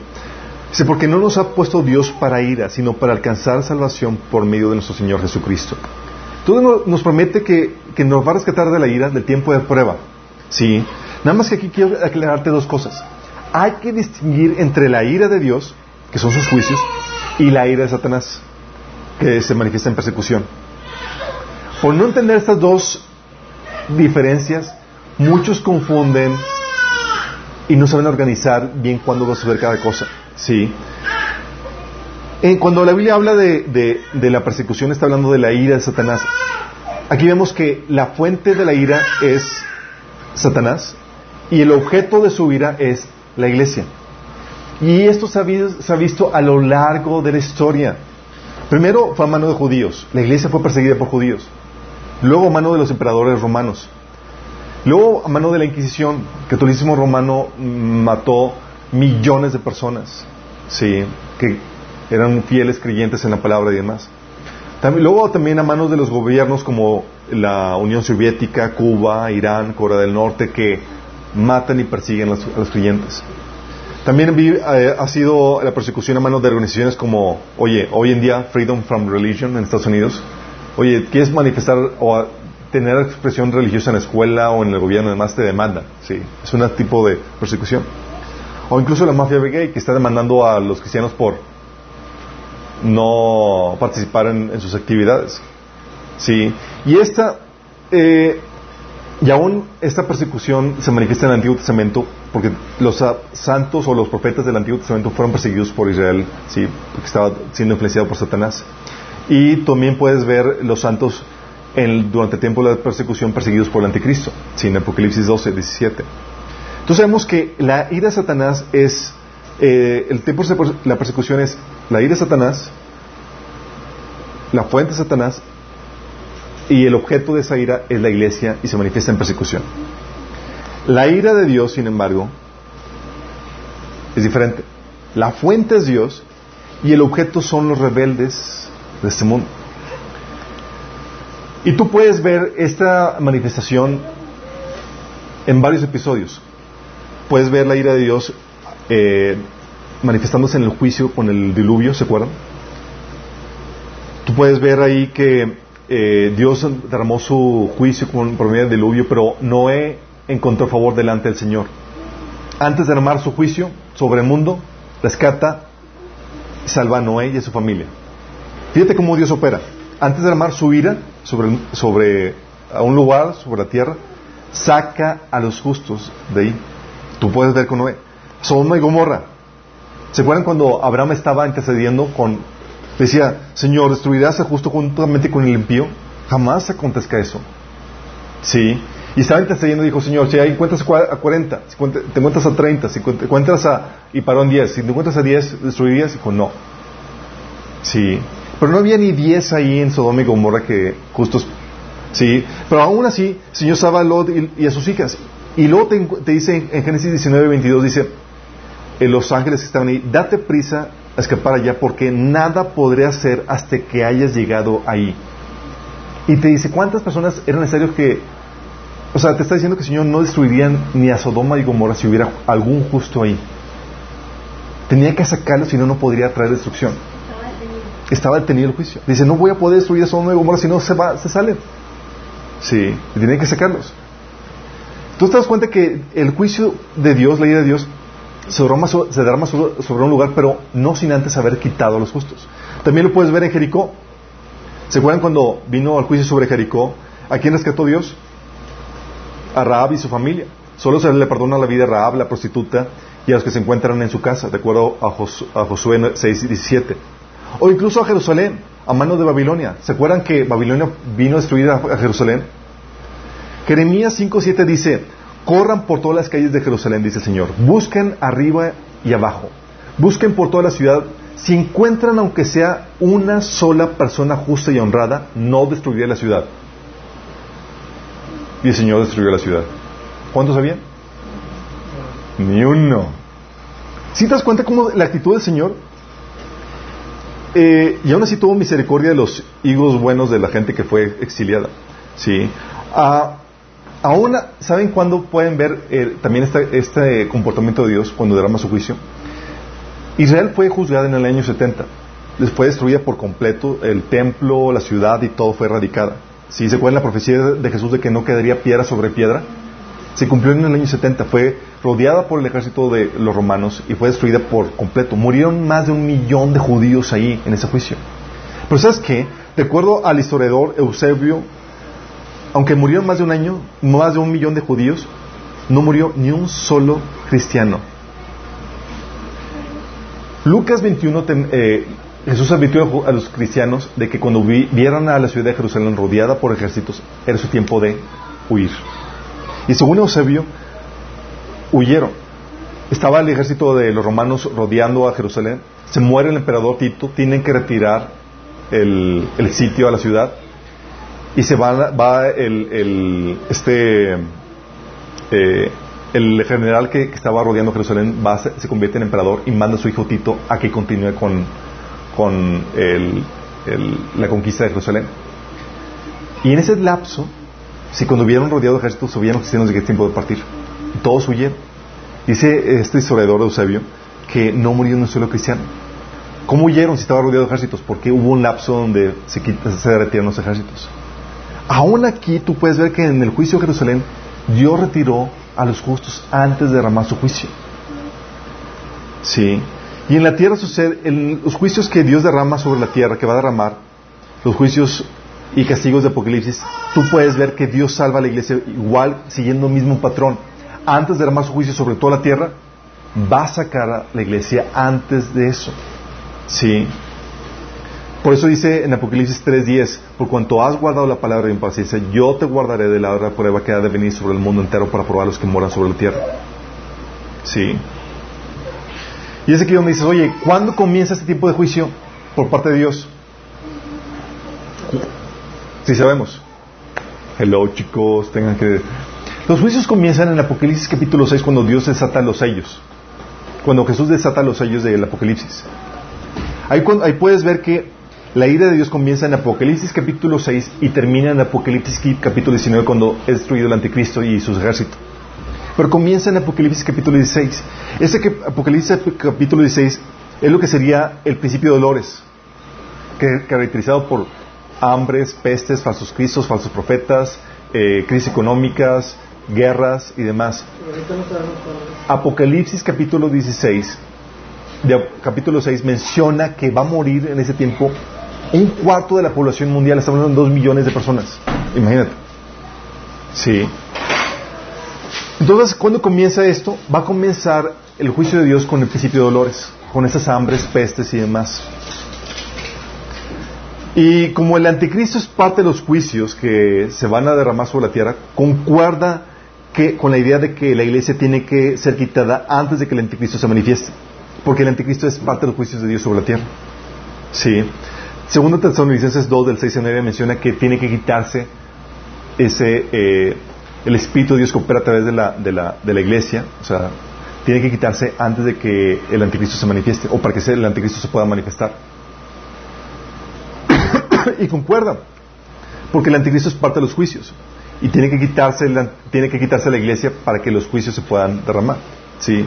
Dice, porque no nos ha puesto Dios para ira, sino para alcanzar salvación por medio de nuestro Señor Jesucristo. Todo nos promete que, que nos va a rescatar de la ira, del tiempo de prueba. Sí. Nada más que aquí quiero aclararte dos cosas. Hay que distinguir entre la ira de Dios, que son sus juicios, y la ira de Satanás, que se manifiesta en persecución. Por no entender estas dos diferencias, muchos confunden y no saben organizar bien cuándo va a suceder cada cosa. ¿sí? Eh, cuando la Biblia habla de, de, la persecución, está hablando de la ira de Satanás. Aquí vemos que la fuente de la ira es Satanás y el objeto de su ira es la iglesia. Y esto se ha, visto a lo largo de la historia. Primero fue a mano de judíos. La iglesia fue perseguida por judíos. Luego a mano de los emperadores romanos. Luego a mano de la Inquisición. El catolicismo romano mató millones de personas. Sí, que eran fieles creyentes en la palabra y demás. luego también a manos de los gobiernos como la Unión Soviética, Cuba, Irán, Corea del Norte, que matan y persiguen a los, creyentes. También eh, ha sido la persecución a manos de organizaciones como, oye, hoy en día Freedom from Religion en Estados Unidos. Oye, ¿quieres manifestar o tener expresión religiosa en la escuela o en el gobierno? Además te demanda. Sí, es un tipo de persecución. O incluso la mafia gay que está demandando a los cristianos por no participar en, sus actividades. Sí. Y esta, eh, y aún esta persecución se manifiesta en el Antiguo Testamento porque los santos o los profetas del Antiguo Testamento fueron perseguidos por Israel, ¿sí? porque estaba siendo influenciado por Satanás. Y también puedes ver los santos durante el tiempo de la persecución perseguidos por el anticristo, ¿sí? en Apocalipsis 12, 17. Entonces sabemos que la ira de Satanás es, eh, el tiempo la persecución es la ira de Satanás, la fuente de Satanás y el objeto de esa ira es la iglesia y se manifiesta en persecución. La ira de Dios, sin embargo, es diferente. La fuente es Dios y el objeto son los rebeldes de este mundo. Y tú puedes ver esta manifestación en varios episodios. Puedes ver la ira de Dios eh, manifestándose en el juicio con el diluvio, ¿se acuerdan? Tú puedes ver ahí que eh, Dios derramó su juicio con, por medio del diluvio, pero Noé encontró favor delante del Señor. Antes de derramar su juicio sobre el mundo, rescata, salva a Noé y a su familia. Fíjate cómo Dios opera. Antes de derramar su ira sobre, sobre a un lugar, sobre la tierra, saca a los justos de ahí. Tú puedes ver con Noé. Sodoma y Gomorra. ¿Se acuerdan cuando Abraham estaba intercediendo con decía, Señor, ¿destruirás a justo juntamente con el impío? Jamás acontezca eso. Sí. Y estaba intercediendo y dijo, Señor, si hay encuentras a 40, si te encuentras a 30, si te encuentras a... y paró en 10, si te encuentras a 10, ¿destruirías? Dijo, no. Sí. Pero no había ni 10 ahí en Sodoma y Gomorra que justos... Sí. Pero aún así, el Señor salva a Lot y, a sus hijas. Y luego te, dice en Génesis 19, 22, dice, en los ángeles que estaban ahí, date prisa escapar allá porque nada podré hacer hasta que hayas llegado ahí. Y te dice, ¿cuántas personas eran necesarios que... O sea, te está diciendo que el Señor no destruiría ni a Sodoma y Gomorra si hubiera algún justo ahí. Tenía que sacarlo, si no, no podría traer destrucción. Estaba detenido el juicio. Dice, no voy a poder destruir a Sodoma y Gomorra si no se, va, se salen. Sí, tenía que sacarlos. Tú te das cuenta que el juicio de Dios, la ira de Dios, se derrama, sobre un lugar, pero no sin antes haber quitado a los justos. También lo puedes ver en Jericó. ¿Se acuerdan cuando vino al juicio sobre Jericó? ¿A quién rescató Dios? A Raab y su familia. Solo se le perdona la vida a Raab, la prostituta, y a los que se encuentran en su casa, de acuerdo a, Josué 6 y 17. O incluso a Jerusalén, a manos de Babilonia. ¿Se acuerdan que Babilonia vino a destruir a, Jerusalén? Jeremías 5.7 dice, Corran por todas las calles de Jerusalén, dice el Señor. Busquen arriba y abajo. Busquen por toda la ciudad. Si encuentran, aunque sea una sola persona justa y honrada, no destruirá la ciudad. Y el Señor destruyó la ciudad. ¿Cuántos sabían? Ni uno. Si te das cuenta cómo la actitud del Señor, eh, y aún así tuvo misericordia de los higos buenos de la gente que fue exiliada. ¿sí? Ah, Aún, ¿saben cuándo pueden ver eh, también este, este, comportamiento de Dios cuando derrama su juicio? Israel fue juzgada en el año 70. Les fue destruida por completo el templo, la ciudad y todo fue erradicada. ¿Sí se acuerdan la profecía de Jesús de que no quedaría piedra sobre piedra? Se cumplió en el año 70. Fue rodeada por el ejército de los romanos y fue destruida por completo. Murieron más de un millón de judíos ahí en ese juicio. Pero ¿sabes qué? De acuerdo al historiador Eusebio, aunque murieron más de un año, más de un millón de judíos, no murió ni un solo cristiano. Lucas 21, eh, Jesús advirtió a los cristianos de que cuando vieran a la ciudad de Jerusalén rodeada por ejércitos, era su tiempo de huir. Y según Eusebio, huyeron. Estaba el ejército de los romanos rodeando a Jerusalén. Se muere el emperador Tito, tienen que retirar el, sitio a la ciudad. Y se va, va el, este, eh, el general que, estaba rodeando Jerusalén va, se, convierte en emperador y manda a su hijo Tito a que continúe con, con la conquista de Jerusalén. Y en ese lapso, si cuando vieron rodeado de ejércitos, sabían los cristianos de que tiempo de partir. Todos huyeron. Dice este historiador Eusebio que no murió ni un solo cristiano. ¿Cómo huyeron si estaba rodeado de ejércitos? Porque hubo un lapso donde se, se retiraron los ejércitos. Aún aquí tú puedes ver que en el juicio de Jerusalén Dios retiró a los justos antes de derramar su juicio. Sí. Y en la tierra sucede, en los juicios que Dios derrama sobre la tierra, que va a derramar, los juicios y castigos de Apocalipsis, tú puedes ver que Dios salva a la iglesia igual, siguiendo el mismo patrón. Antes de derramar su juicio sobre toda la tierra, va a sacar a la iglesia antes de eso. Sí. Por eso dice en Apocalipsis 3:10, por cuanto has guardado la palabra de impaciencia, yo te guardaré de la hora prueba que ha de venir sobre el mundo entero para probar a los que moran sobre la tierra. Sí. Y es aquí donde dices, oye, ¿cuándo comienza este tipo de juicio por parte de Dios? Sí sabemos. Hello chicos, tengan que... Los juicios comienzan en Apocalipsis capítulo 6 cuando Dios desata los sellos. Cuando Jesús desata los sellos del Apocalipsis. Ahí, ahí puedes ver que la ira de Dios comienza en Apocalipsis capítulo 6 y termina en Apocalipsis capítulo 19 cuando es destruido el anticristo y sus ejércitos. Pero comienza en Apocalipsis capítulo 16. Ese que, Apocalipsis capítulo 16 es lo que sería el principio de dolores, que, caracterizado por hambres, pestes, falsos cristos, falsos profetas, eh, crisis económicas, guerras y demás. Apocalipsis capítulo 16, de, capítulo 6 menciona que va a morir en ese tiempo un cuarto de la población mundial, estamos hablando de dos millones de personas. Imagínate. Sí. Entonces, ¿cuándo comienza esto? Va a comenzar el juicio de Dios con el principio de dolores, con esas hambres, pestes y demás. Y como el anticristo es parte de los juicios que se van a derramar sobre la tierra, concuerda que, con la idea de que la iglesia tiene que ser quitada antes de que el anticristo se manifieste. Porque el anticristo es parte de los juicios de Dios sobre la tierra. Sí. Segundo Tesalonicenses 2 del 6 en 9 menciona que tiene que quitarse ese eh, el Espíritu de Dios que opera a través de la, de, la, de la iglesia, o sea, tiene que quitarse antes de que el anticristo se manifieste o para que el anticristo se pueda manifestar. y concuerda, porque el anticristo es parte de los juicios y tiene que quitarse tiene que quitarse la iglesia para que los juicios se puedan derramar, ¿sí?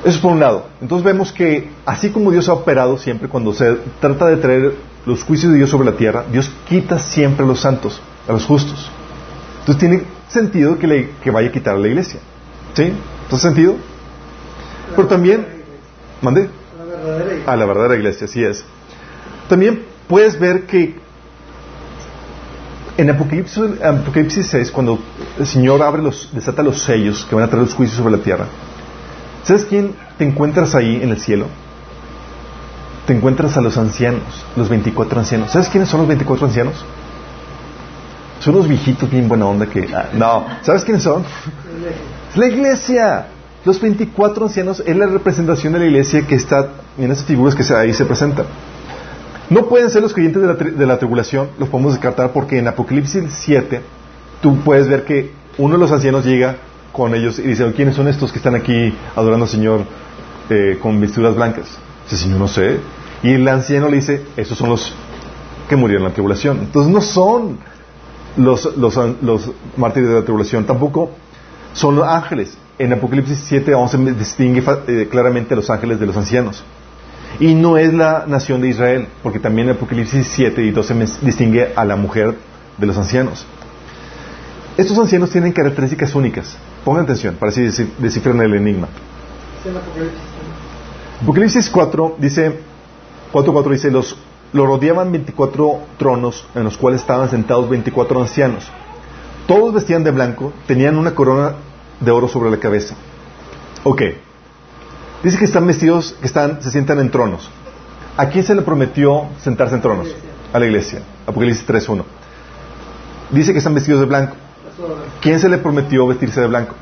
Eso es por un lado. Entonces vemos que así como Dios ha operado siempre cuando se trata de traer los juicios de Dios sobre la tierra, Dios quita siempre a los santos, a los justos. Entonces tiene sentido que, le, que vaya a quitar a la iglesia. ¿Sí? ¿Entonces sentido? Pero también, ¿mandé? A la verdadera iglesia, así es. También puedes ver que en Apocalipsis, Apocalipsis 6, cuando el Señor abre los, desata los sellos que van a traer los juicios sobre la tierra, ¿Sabes quién te encuentras ahí en el cielo? Te encuentras a los ancianos, los 24 ancianos. ¿Sabes quiénes son los 24 ancianos? Son unos viejitos bien buena onda que... Ah, no, ¿sabes quiénes son? Es la iglesia. Los 24 ancianos es la representación de la iglesia que está en esas figuras que ahí se presentan. No pueden ser los creyentes de la, de la tribulación, los podemos descartar porque en Apocalipsis 7 tú puedes ver que uno de los ancianos llega con ellos y dice, ¿quiénes son estos que están aquí adorando al Señor eh, con vestiduras blancas? Dice, Señor, no sé. Y el anciano le dice, esos son los que murieron en la tribulación. Entonces no son los, los, los mártires de la tribulación, tampoco son los ángeles. En Apocalipsis 7 11 distingue eh, claramente a los ángeles de los ancianos. Y no es la nación de Israel, porque también en Apocalipsis 7 y 12 distingue a la mujer de los ancianos. Estos ancianos tienen características únicas. Pongan atención para así descifrar el enigma. Apocalipsis 4 dice, 4.4 dice, los, lo rodeaban 24 tronos en los cuales estaban sentados 24 ancianos. Todos vestían de blanco, tenían una corona de oro sobre la cabeza. Ok. Dice que están vestidos, que están, se sientan en tronos. ¿A quién se le prometió sentarse en tronos? A la iglesia. Apocalipsis 3.1. Dice que están vestidos de blanco. ¿Quién se le prometió vestirse de blanco?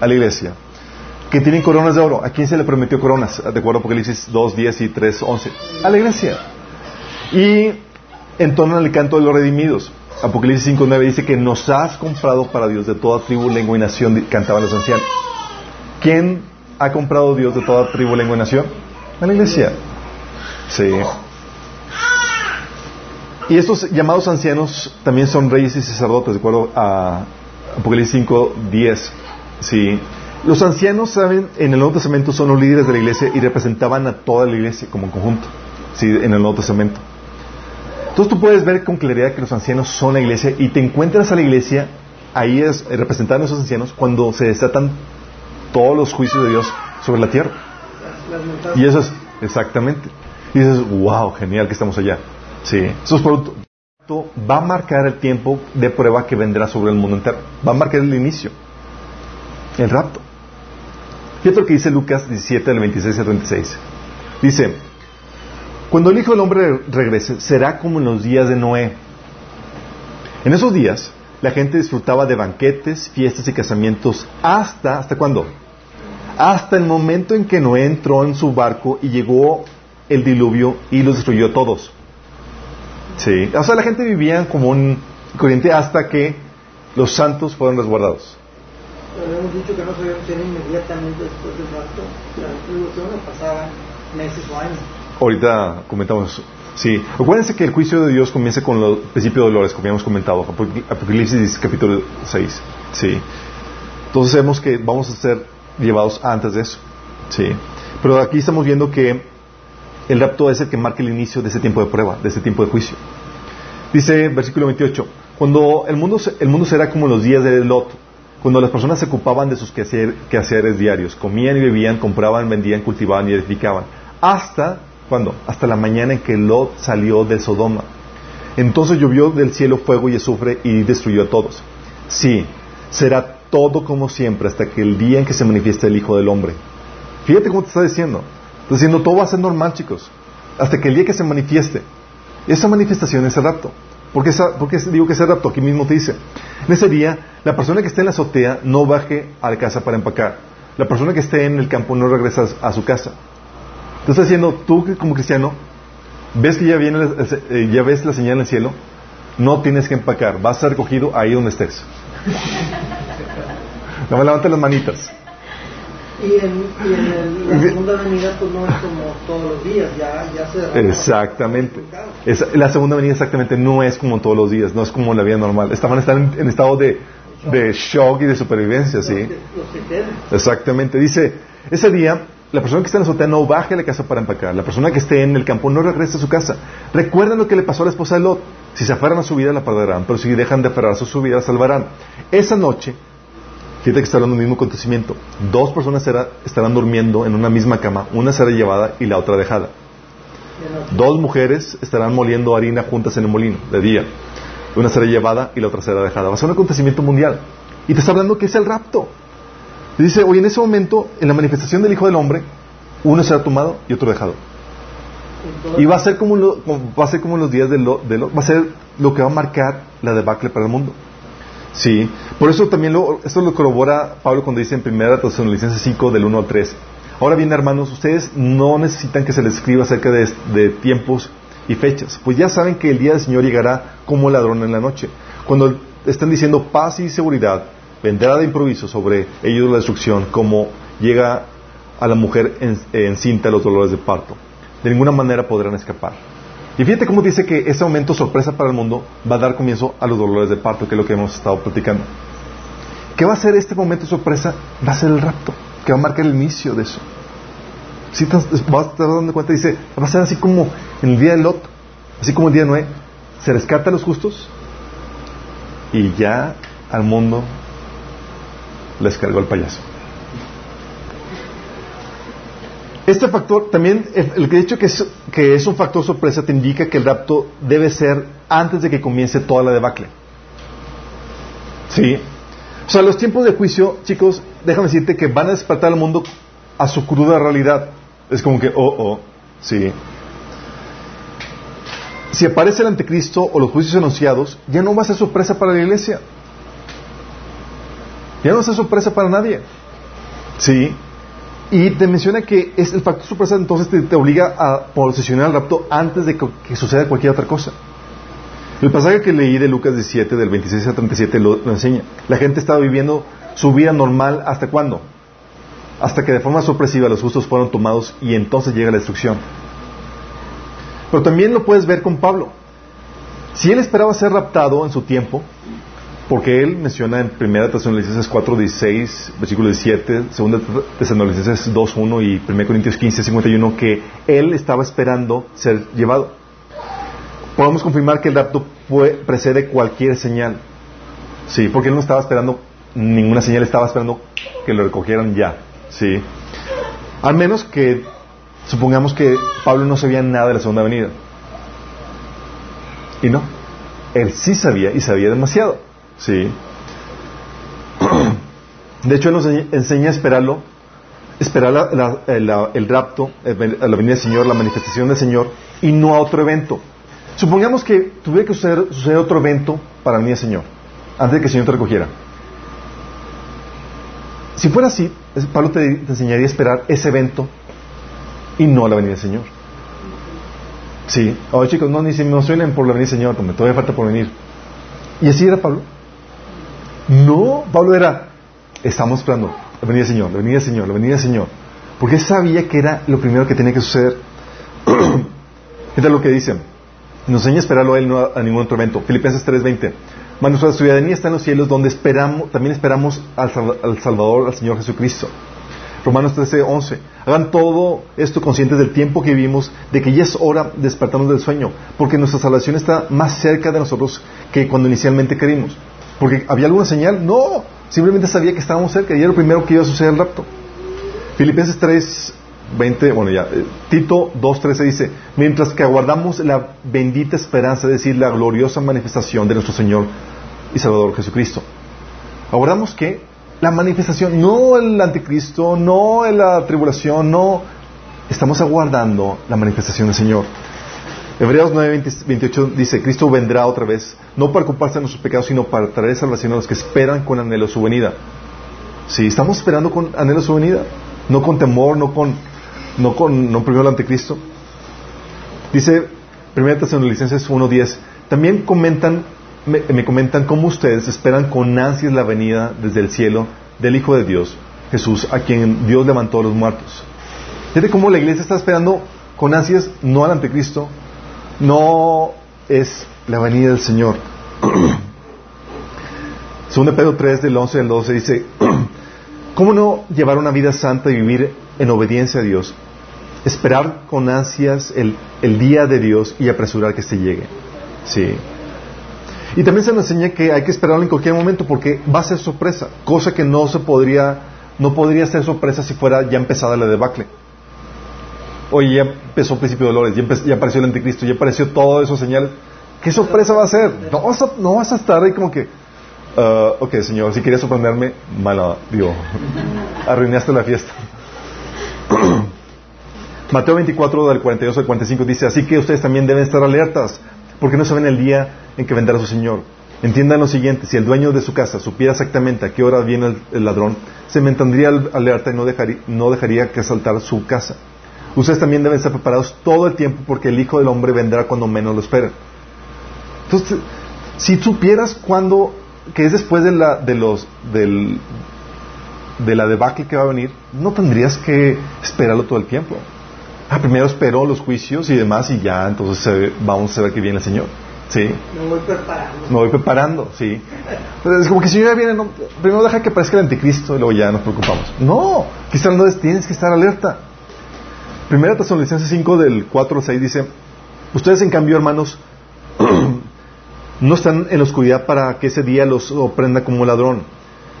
A la iglesia. Que tienen coronas de oro. ¿A quién se le prometió coronas? De acuerdo a Apocalipsis 2, 10 y 3, 11. A la iglesia. Y entonan el canto de los redimidos. Apocalipsis 5, 9 dice que nos has comprado para Dios de toda tribu, lengua y nación, cantaban los ancianos. ¿Quién ha comprado Dios de toda tribu, lengua y nación? A la iglesia. Sí. Y estos llamados ancianos también son reyes y sacerdotes, de acuerdo a Apocalipsis 5, 10. Sí. Los ancianos, saben, en el Nuevo Testamento son los líderes de la iglesia y representaban a toda la iglesia como conjunto, sí, en el Nuevo Testamento. Entonces tú puedes ver con claridad que los ancianos son la iglesia y te encuentras a la iglesia ahí es, representando a esos ancianos cuando se desatan todos los juicios de Dios sobre la tierra. Y eso es exactamente. Y dices, wow, genial que estamos allá. Sí. Eso es producto. Va a marcar el tiempo de prueba que vendrá sobre el mundo entero. Va a marcar el inicio. El rapto. Fíjate lo que dice Lucas 17, del 26 al 36. Dice, cuando el Hijo del Hombre regrese, será como en los días de Noé. En esos días, la gente disfrutaba de banquetes, fiestas y casamientos hasta, ¿hasta cuándo? Hasta el momento en que Noé entró en su barco y llegó el diluvio y los destruyó a todos. Sí. O sea, la gente vivía como un corriente hasta que los santos fueron resguardados. Hemos dicho que no se inmediatamente después del rapto. La tribulación pasaba meses o años. Ahorita comentamos eso. Sí. Acuérdense que el juicio de Dios comienza con el principio de dolores, como habíamos comentado. Apocalipsis capítulo 6. Sí. Entonces vemos que vamos a ser llevados antes de eso. Sí. Pero aquí estamos viendo que el rapto es el que marca el inicio de ese tiempo de prueba, de ese tiempo de juicio. Dice versículo 28, cuando el mundo, el mundo será como los días de Lot, cuando las personas se ocupaban de sus quehaceres diarios, comían y bebían, compraban, vendían, cultivaban y edificaban, hasta, ¿cuándo? Hasta la mañana en que Lot salió de Sodoma. Entonces llovió del cielo fuego y azufre y destruyó a todos. Sí, será todo como siempre hasta que el día en que se manifieste el Hijo del Hombre. Fíjate cómo te está diciendo. Está diciendo, todo va a ser normal, chicos. Hasta que el día que se manifieste. Esa manifestación es el rapto. ¿Por qué, digo que es el rapto? Aquí mismo te dice. En ese día, la persona que esté en la azotea no baje a la casa para empacar. La persona que esté en el campo no regresa a su casa. Te está diciendo, tú como cristiano, ves que ya, viene, eh, ya ves la señal en el cielo, no tienes que empacar. Vas a ser recogido ahí donde estés. No me levantes las manitas. Y en, la segunda venida, pues no es como todos los días, ya, ya se Exactamente. la segunda venida, exactamente, no es como todos los días, no es como la vida normal. Estaban están en, estado de, de, shock y de supervivencia, ¿sí? Exactamente. Dice, ese día, la persona que está en la azotea no baje a la casa para empacar. La persona que esté en el campo no regrese a su casa. Recuerden lo que le pasó a la esposa de Lot. Si se aferran a su vida, la perderán, pero si dejan de aferrarse a su vida, la salvarán. Esa noche, Fíjate que está hablando del mismo acontecimiento. Dos personas estarán durmiendo en una misma cama, una será llevada y la otra dejada. Dos mujeres estarán moliendo harina juntas en el molino de día. Una será llevada y la otra será dejada. Va a ser un acontecimiento mundial. Y te está hablando que es el rapto. Dice, hoy en ese momento, en la manifestación del Hijo del Hombre, uno será tomado y otro dejado. Y va a ser como, va a ser como los días de lo, de va a ser lo que va a marcar la debacle para el mundo. Sí, por eso también lo, esto lo corrobora Pablo cuando dice en 1 Tesalonicenses 5 del 1 al 3. Ahora bien, hermanos, ustedes no necesitan que se les escriba acerca de, tiempos y fechas, pues ya saben que el día del Señor llegará como ladrón en la noche. Cuando están diciendo paz y seguridad, vendrá de improviso sobre ellos la destrucción, como llega a la mujer encinta en los dolores de parto. De ninguna manera podrán escapar. Y fíjate cómo dice que ese momento sorpresa para el mundo va a dar comienzo a los dolores de parto, que es lo que hemos estado platicando. ¿Qué va a ser este momento sorpresa? Va a ser el rapto, que va a marcar el inicio de eso. Si te vas a estar dando cuenta, dice, va a ser así como en el día de Lot, así como el día de Noé, se rescata a los justos y ya al mundo les cargó el payaso. Este factor, también, el que hecho que es, que es un factor sorpresa, te indica que el rapto debe ser antes de que comience toda la debacle. ¿Sí? O sea, los tiempos de juicio, chicos, déjame decirte que van a despertar al mundo a su cruda realidad. Es como que, oh, oh, sí. Si aparece el anticristo o los juicios anunciados, ya no va a ser sorpresa para la iglesia. Ya no ser sorpresa para nadie. Sí. Y te menciona que es el factor sorpresa entonces te, obliga a posicionar el rapto antes de que, suceda cualquier otra cosa. El pasaje que leí de Lucas 17, del 26 al 37, lo, lo enseña. La gente estaba viviendo su vida normal hasta cuándo? Hasta que de forma sorpresiva los justos fueron tomados y entonces llega la destrucción. Pero también lo puedes ver con Pablo. Si él esperaba ser raptado en su tiempo, porque él menciona en 1 Tesalonicenses 4, 16, versículo 17, 2 Tesalonicenses 2, 1 y 1 Corintios 15, 51, que él estaba esperando ser llevado. Podemos confirmar que el rapto precede cualquier señal. Sí, porque él no estaba esperando ninguna señal, estaba esperando que lo recogieran ya. Sí. Al menos que supongamos que Pablo no sabía nada de la segunda venida. Y no. Él sí sabía y sabía demasiado. Sí. De hecho, nos enseña a esperarlo, esperar el rapto, la venida del Señor, la manifestación del Señor, y no a otro evento. Supongamos que tuviera que suceder, otro evento para la venida del Señor, antes de que el Señor te recogiera. Si fuera así, Pablo te, enseñaría a esperar ese evento y no a la venida del Señor. Sí. Oye, chicos, no, ni se emocionen por la venida del Señor, me todavía falta por venir. Y así era Pablo. No, Pablo era, estamos esperando la venida del Señor, la venida del Señor, la venida del Señor. Porque sabía que era lo primero que tenía que suceder. es lo que dice. Nos enseña a esperarlo a él, no a, ningún otro evento. Filipenses 3:20. Mas nuestra ciudadanía está en los cielos, donde esperamos, también esperamos al, al Salvador, al Señor Jesucristo. Romanos 13:11. Hagan todo esto conscientes del tiempo que vivimos, de que ya es hora de despertarnos del sueño, porque nuestra salvación está más cerca de nosotros que cuando inicialmente querimos. Porque había alguna señal, no, simplemente sabía que estábamos cerca y era lo primero que iba a suceder el rapto. Filipenses 3, 20, bueno ya, eh, Tito 2, 13 dice, mientras que aguardamos la bendita esperanza, es decir, la gloriosa manifestación de nuestro Señor y Salvador Jesucristo. Aguardamos que la manifestación, no el anticristo, no la tribulación, no, estamos aguardando la manifestación del Señor. Hebreos 9, 28 dice, Cristo vendrá otra vez, no para ocuparse de nuestros pecados, sino para traer salvación a los que esperan con anhelo su venida. Sí, estamos esperando con anhelo su venida, no con temor, no con, no con, no primero el anticristo. Dice 1 Tesalonicenses 1.10, también comentan, me, me comentan cómo ustedes esperan con ansias la venida desde el cielo del Hijo de Dios, Jesús, a quien Dios levantó a los muertos. Fíjate cómo la iglesia está esperando con ansias no al anticristo, no es la venida del Señor. Según Pedro 3, del 11 al 12, dice, ¿cómo no llevar una vida santa y vivir en obediencia a Dios? Esperar con ansias el, el día de Dios y apresurar que se llegue. Sí. Y también se nos enseña que hay que esperarlo en cualquier momento porque va a ser sorpresa, cosa que no se podría, no podría ser sorpresa si fuera ya empezada la debacle oye, ya empezó el principio de dolores, ya, apareció el anticristo, ya apareció todo eso señales. ¿Qué sorpresa va a ser? No vas a, no vas a estar ahí como que, uh, ok, señor, si querías sorprenderme, malo, digo, arruinaste la fiesta. Mateo 24, del 42 al 45 dice, así que ustedes también deben estar alertas, porque no saben el día en que vendrá su Señor. Entiendan lo siguiente, si el dueño de su casa supiera exactamente a qué hora viene el, ladrón, se mantendría alerta y no dejaría, no dejaría que asaltar su casa. Ustedes también deben estar preparados todo el tiempo porque el Hijo del Hombre vendrá cuando menos lo esperen. Entonces, si supieras cuando, que es después de la, de los, del, de la debacle que va a venir, no tendrías que esperarlo todo el tiempo. Ah, primero espero los juicios y demás y ya, entonces vamos a ver que viene el Señor. Sí. Me voy preparando. Me voy preparando, sí. es como que si ya viene, primero deja que aparezca el anticristo y luego ya nos preocupamos. No, quizás no tienes que estar alerta. Primera Tesalonicenses 5 del 4 al 6 dice, ustedes en cambio, hermanos, no están en la oscuridad para que ese día los oprenda como ladrón.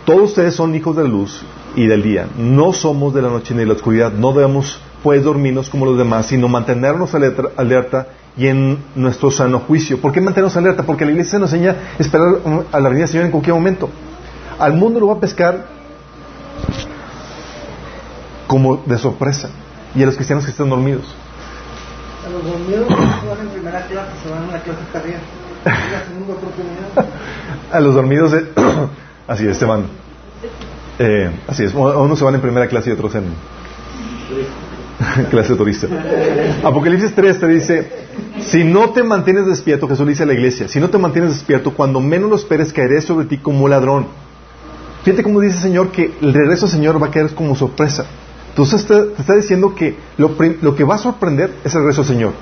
Todos ustedes son hijos de la luz y del día. No somos de la noche ni de la oscuridad. No debemos, pues, dormirnos como los demás, sino mantenernos alerta, y en nuestro sano juicio. ¿Por qué mantenernos alerta? Porque la iglesia nos enseña esperar a la venida del Señor en cualquier momento. Al mundo lo va a pescar como de sorpresa. Y a los cristianos que están dormidos. A los dormidos se van en primera clase, se van a la clase carrera. La segunda oportunidad. a los dormidos, eh, así es, se van. Eh, así es, unos se van en primera clase y otros en clase turista. Apocalipsis 3 te dice, si no te mantienes despierto, Jesús le dice a la iglesia, si no te mantienes despierto, cuando menos lo esperes, caeré sobre ti como ladrón. Fíjate cómo dice el Señor que el regreso del Señor va a caer como sorpresa. Entonces te, está diciendo que lo, que va a sorprender es el regreso del Señor.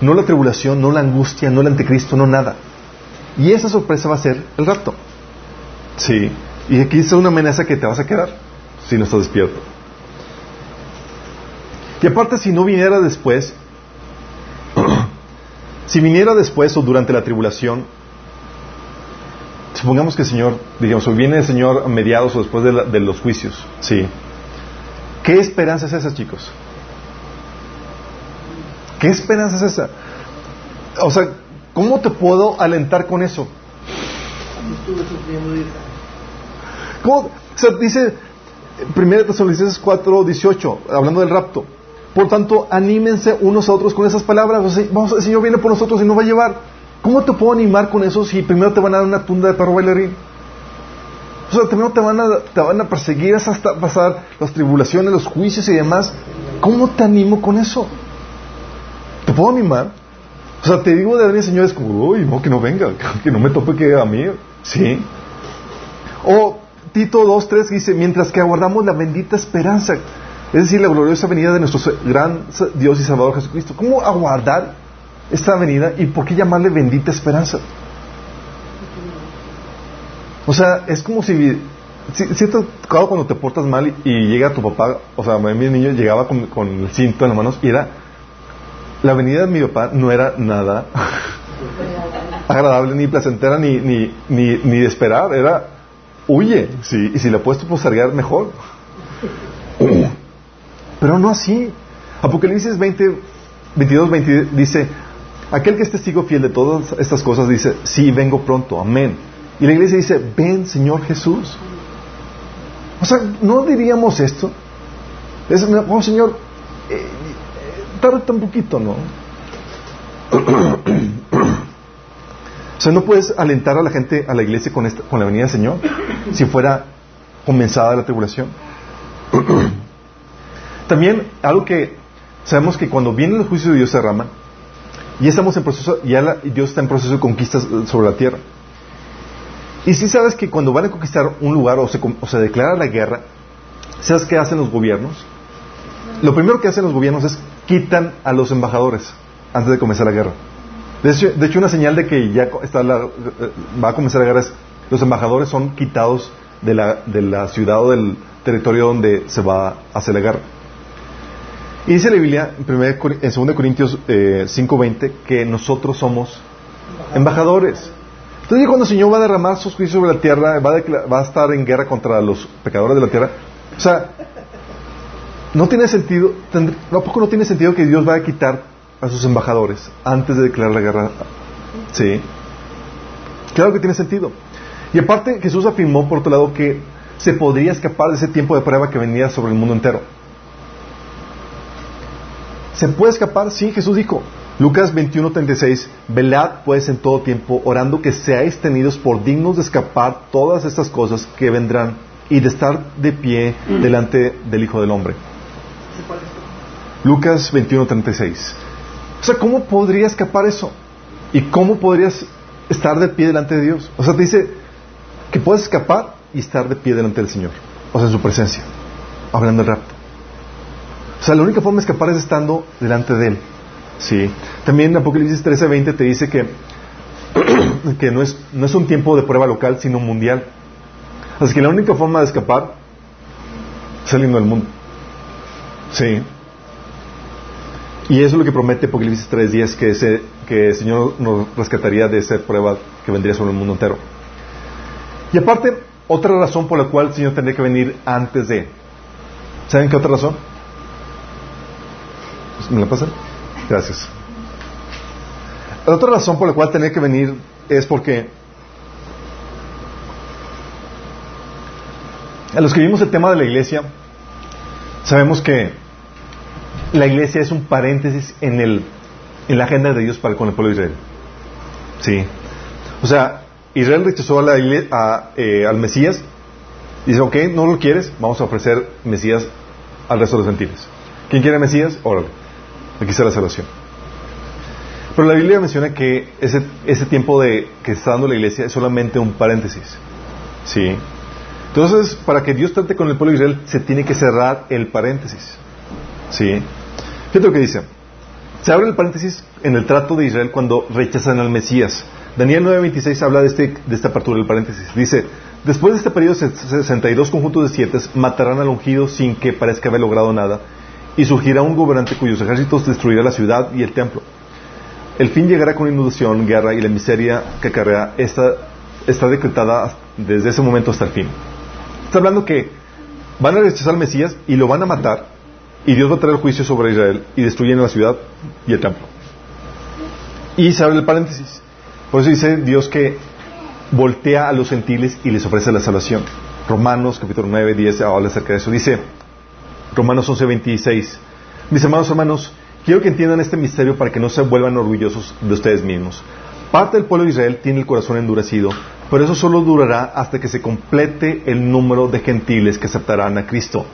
No la tribulación, no la angustia, no el anticristo, no nada. Y esa sorpresa va a ser el rapto. Sí. Y aquí es una amenaza que te vas a quedar si no estás despierto. Y aparte, si no viniera después, si viniera después o durante la tribulación, supongamos que el Señor, digamos, o viene el Señor a mediados o después de, de los juicios, sí. ¿Qué esperanza es esa, chicos? ¿Qué esperanza es esa? O sea, ¿cómo te puedo alentar con eso? ¿Cómo? O sea, dice 1 Tesalonicenses 4, 18, hablando del rapto. Por tanto, anímense unos a otros con esas palabras. O sea, vamos, el Señor viene por nosotros y nos va a llevar. ¿Cómo te puedo animar con eso si primero te van a dar una tunda de perro bailarín? O sea, primero te van a, te van a perseguir hasta pasar las tribulaciones, los juicios y demás. ¿Cómo te animo con eso? ¿Te puedo animar? O sea, te digo de venir, señores, como, uy, no, que no venga, que no me tope que a mí. ¿Sí? O Tito 2.3 dice, mientras que aguardamos la bendita esperanza es decir, la gloriosa venida de nuestro gran Dios y Salvador Jesucristo. ¿Cómo aguardar esta venida y por qué llamarle bendita esperanza? O sea, es como si, siento cuando te portas mal y, llega tu papá, o sea, mi niño llegaba con, el cinto en las manos y era, la venida de mi papá no era nada agradable, ni placentera, ni, ni, ni, ni de esperar, era, huye, sí, y si le puedes postergar, mejor. Pero no así. Apocalipsis 20, 22, 20 dice, aquel que es testigo fiel de todas estas cosas dice, sí, vengo pronto, amén. Y la iglesia dice, ven Señor Jesús. O sea, ¿no diríamos esto? Es, oh Señor, eh, tarda tan poquito, ¿no? o sea, no puedes alentar a la gente, a la iglesia con, esta, con la venida del Señor, si fuera comenzada la tribulación. También algo que sabemos que cuando viene el juicio de Dios se derrama, ya estamos en proceso, ya Dios está en proceso de conquistas sobre la tierra. Y si sabes que cuando van a conquistar un lugar o se, o se declara la guerra, ¿sabes qué hacen los gobiernos? Lo primero que hacen los gobiernos es quitan a los embajadores antes de comenzar la guerra. De hecho, una señal de que ya está la, eh, va a comenzar la guerra es los embajadores son quitados de la, de la ciudad o del territorio donde se va a hacer la guerra. Y dice la Biblia en, 2 Corintios eh, 5:20 que nosotros somos embajadores. Entonces cuando el Señor va a derramar sus juicios sobre la tierra, va a, estar en guerra contra los pecadores de la tierra, o sea, no tiene sentido, poco no tiene sentido que Dios vaya a quitar a sus embajadores antes de declarar la guerra. Sí. Claro que tiene sentido. Y aparte Jesús afirmó por otro lado que se podría escapar de ese tiempo de prueba que venía sobre el mundo entero. ¿Se puede escapar? Sí, Jesús dijo. Lucas 21:36, velad pues en todo tiempo, orando que seáis tenidos por dignos de escapar todas estas cosas que vendrán y de estar de pie mm. delante del Hijo del Hombre. Lucas 21:36. O sea, ¿cómo podría escapar eso? ¿Y cómo podrías estar de pie delante de Dios? O sea, te dice que puedes escapar y estar de pie delante del Señor. O sea, en su presencia. Hablando del rapto. O sea, la única forma de escapar es estando delante de Él. ¿Sí? También Apocalipsis 13:20 te dice que, que no, es, no es un tiempo de prueba local, sino mundial. Así que la única forma de escapar es saliendo del mundo. Sí. Y eso es lo que promete Apocalipsis 3.10, que se que el Señor nos rescataría de esa prueba que vendría sobre el mundo entero. Y aparte, otra razón por la cual el Señor tendría que venir antes de. ¿Saben qué otra razón? ¿Me la pasan? Gracias. La otra razón por la cual tendría que venir es porque a los que vimos el tema de la iglesia, sabemos que la iglesia es un paréntesis en, el, en la agenda de Dios para con el pueblo de Israel. Sí. O sea, Israel rechazó a la a, eh, al Mesías. Dice, ok, no lo quieres, vamos a ofrecer Mesías al resto de los gentiles. ¿Quién quiere Mesías? Órale. Aquí está la salvación. Pero la Biblia menciona que ese, tiempo de que está dando la iglesia es solamente un paréntesis. ¿Sí? Entonces, para que Dios trate con el pueblo de Israel, se tiene que cerrar el paréntesis. ¿Sí? Fíjate lo que dice. Se abre el paréntesis en el trato de Israel cuando rechazan al Mesías. Daniel 9:26 habla de, este, de esta apertura del paréntesis. Dice, después de este periodo de 62 conjuntos de siete, matarán al ungido sin que parezca haber logrado nada, y surgirá un gobernante cuyos ejércitos destruirá la ciudad y el templo. El fin llegará con inundación, guerra y la miseria que acarrea está, está decretada desde ese momento hasta el fin. Está hablando que van a rechazar al Mesías y lo van a matar, y Dios va a traer juicio sobre Israel y destruyen la ciudad y el templo. Y se abre el paréntesis. Por eso dice Dios que voltea a los gentiles y les ofrece la salvación. Romanos capítulo 9, 10 habla acerca de eso. Dice Romanos 11, 26. Mis hermanos, hermanos, quiero que entiendan este misterio para que no se vuelvan orgullosos de ustedes mismos. Parte del pueblo de Israel tiene el corazón endurecido, pero eso solo durará hasta que se complete el número de gentiles que aceptarán a Cristo.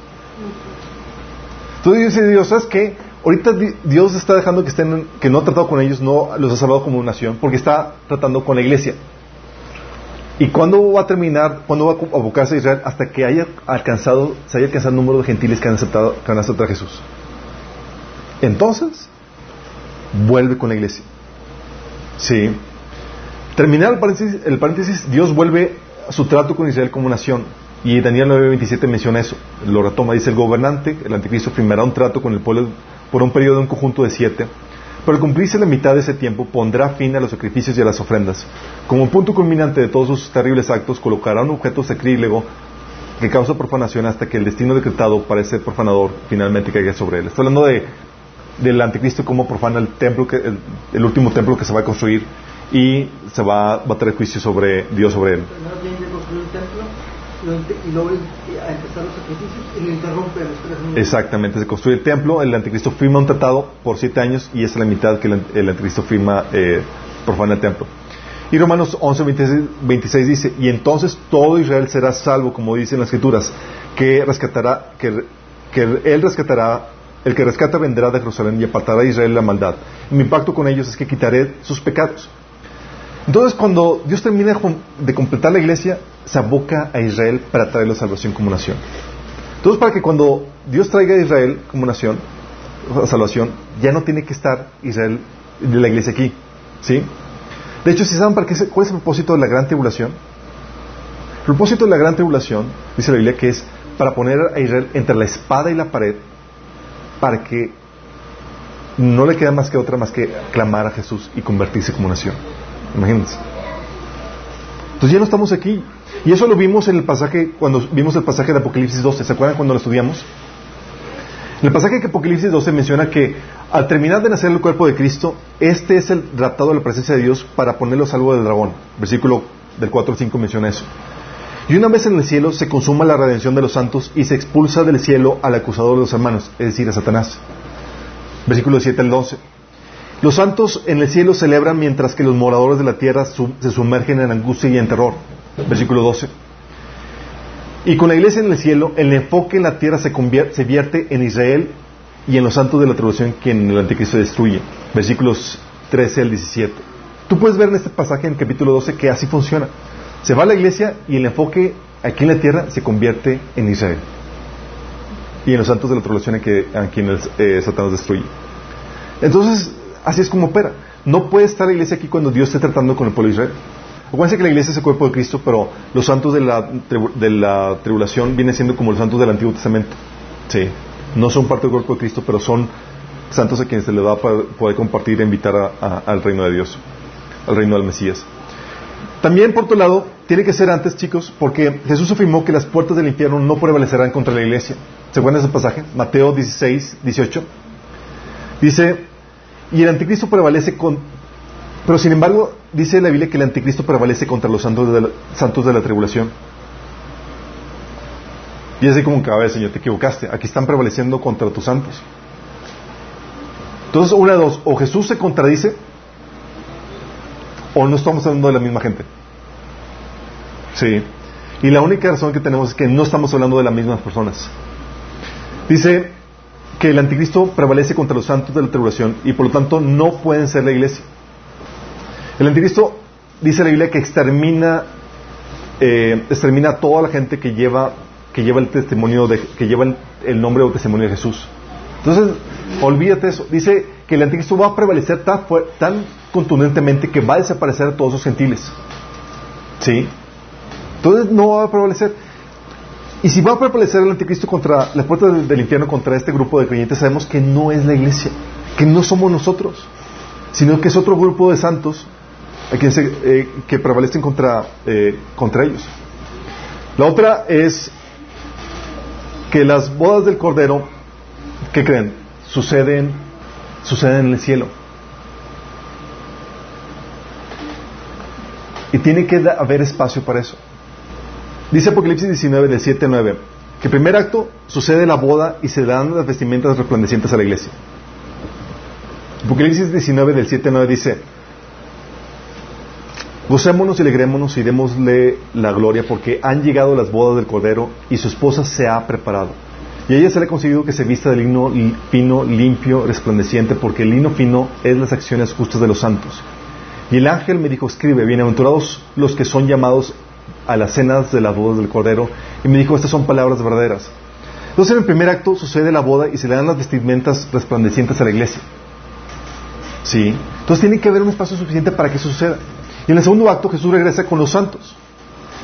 Entonces dice Dios, ¿sabes qué? Ahorita Dios está dejando que estén, que no ha tratado con ellos, no los ha salvado como nación, porque está tratando con la iglesia. ¿Y cuándo va a terminar, cuándo va a abocarse a Israel? Hasta que haya alcanzado, se haya alcanzado el número de gentiles que han aceptado, que han aceptado a Jesús. Entonces, vuelve con la iglesia. Sí. Terminar el paréntesis, el paréntesis, Dios vuelve a su trato con Israel como nación. Y Daniel 9:27 menciona eso. Lo retoma. Dice, el gobernante, el anticristo, firmará un trato con el pueblo por un periodo de un conjunto de siete. Pero al cumplirse la mitad de ese tiempo, pondrá fin a los sacrificios y a las ofrendas. Como punto culminante de todos sus terribles actos, colocará un objeto sacrílego que causa profanación hasta que el destino decretado para ese profanador finalmente caiga sobre él. Está hablando de, del anticristo como profana el templo, que, el, último templo que se va a construir y se va, a traer juicio sobre Dios sobre él empezar los sacrificios y lo interrumpe. Exactamente, se construye el templo, el anticristo firma un tratado por siete años y es la mitad que el, anticristo firma eh, profana el templo. Y Romanos 11, 26, dice, y entonces todo Israel será salvo, como dicen las escrituras, que rescatará, que, que él rescatará, el que rescata vendrá de Jerusalén y apartará a Israel la maldad. Y mi pacto con ellos es que quitaré sus pecados. Entonces, cuando Dios termina de completar la iglesia, se aboca a Israel para traer la salvación como nación. Entonces, para que cuando Dios traiga a Israel como nación, salvación, ya no tiene que estar Israel, la iglesia aquí. ¿Sí? De hecho, si saben para qué, cuál es el propósito de la gran tribulación, el propósito de la gran tribulación, dice la Biblia, que es para poner a Israel entre la espada y la pared, para que no le queda más que otra más que clamar a Jesús y convertirse como nación. Imagínense. Entonces ya no estamos aquí. Y eso lo vimos en el pasaje, cuando vimos el pasaje de Apocalipsis 12. ¿Se acuerdan cuando lo estudiamos? El pasaje de Apocalipsis 12 menciona que al terminar de nacer el cuerpo de Cristo, este es el raptado de la presencia de Dios para ponerlo a salvo del dragón. Versículo del 4 al 5 menciona eso. Y una vez en el cielo se consuma la redención de los santos y se expulsa del cielo al acusador de los hermanos, es decir, a Satanás. Versículo 7 al 12. Los santos en el cielo celebran mientras que los moradores de la tierra se sumergen en angustia y en terror. Versículo 12. Y con la iglesia en el cielo, el enfoque en la tierra se, vierte en Israel y en los santos de la tribulación que en el anticristo destruye. Versículos 13 al 17. Tú puedes ver en este pasaje en el capítulo 12 que así funciona. Se va a la iglesia y el enfoque aquí en la tierra se convierte en Israel. Y en los santos de la tribulación a, que, a quienes eh, Satanás destruye. Entonces, así es como opera. No puede estar la iglesia aquí cuando Dios esté tratando con el pueblo de Israel. Acuérdense que la iglesia es el cuerpo de Cristo, pero los santos de la, de la tribulación vienen siendo como los santos del Antiguo Testamento. Sí. No son parte del cuerpo de Cristo, pero son santos a quienes se les va a poder compartir e invitar al reino de Dios, al reino del Mesías. También, por otro lado, tiene que ser antes, chicos, porque Jesús afirmó que las puertas del infierno no prevalecerán contra la iglesia. ¿Se acuerdan ese pasaje? Mateo 16, 18. Dice, y el anticristo prevalece con... Pero sin embargo, dice la Biblia que el anticristo prevalece contra los santos de la, santos de la tribulación. Y así como que, a ver, Señor, te equivocaste. Aquí están prevaleciendo contra tus santos. Entonces, una de dos, o Jesús se contradice, o no estamos hablando de la misma gente. Sí. Y la única razón que tenemos es que no estamos hablando de las mismas personas. Dice que el anticristo prevalece contra los santos de la tribulación y por lo tanto no pueden ser la iglesia. El anticristo dice la Biblia que extermina, eh, extermina a toda la gente que lleva, que lleva el testimonio de, que lleva el, nombre o testimonio de Jesús. Entonces, olvídate eso. Dice que el anticristo va a prevalecer tan, tan contundentemente que va a desaparecer a todos los gentiles. ¿Sí? Entonces no va a prevalecer. Y si va a prevalecer el anticristo contra la puerta del, infierno, contra este grupo de creyentes, sabemos que no es la iglesia, que no somos nosotros, sino que es otro grupo de santos eh, que prevalecen contra, eh, contra ellos. La otra es que las bodas del Cordero, ¿qué creen? Suceden, suceden en el cielo. Y tiene que haber espacio para eso. Dice Apocalipsis 19, del 7 al 9, que el primer acto sucede la boda y se dan las vestimentas resplandecientes a la iglesia. Apocalipsis 19, del 7 al 9 dice, Gocémonos y alegrémonos y démosle la gloria porque han llegado las bodas del Cordero y su esposa se ha preparado. Y a ella se le ha conseguido que se vista de lino fino, limpio, resplandeciente, porque el lino fino es las acciones justas de los santos. Y el ángel me dijo, escribe, bienaventurados los que son llamados a las cenas de las bodas del Cordero y me dijo, estas son palabras verdaderas. Entonces en el primer acto sucede la boda y se le dan las vestimentas resplandecientes a la iglesia. ¿Sí? Entonces tiene que haber un espacio suficiente para que eso suceda. Y en el segundo acto Jesús regresa con los santos.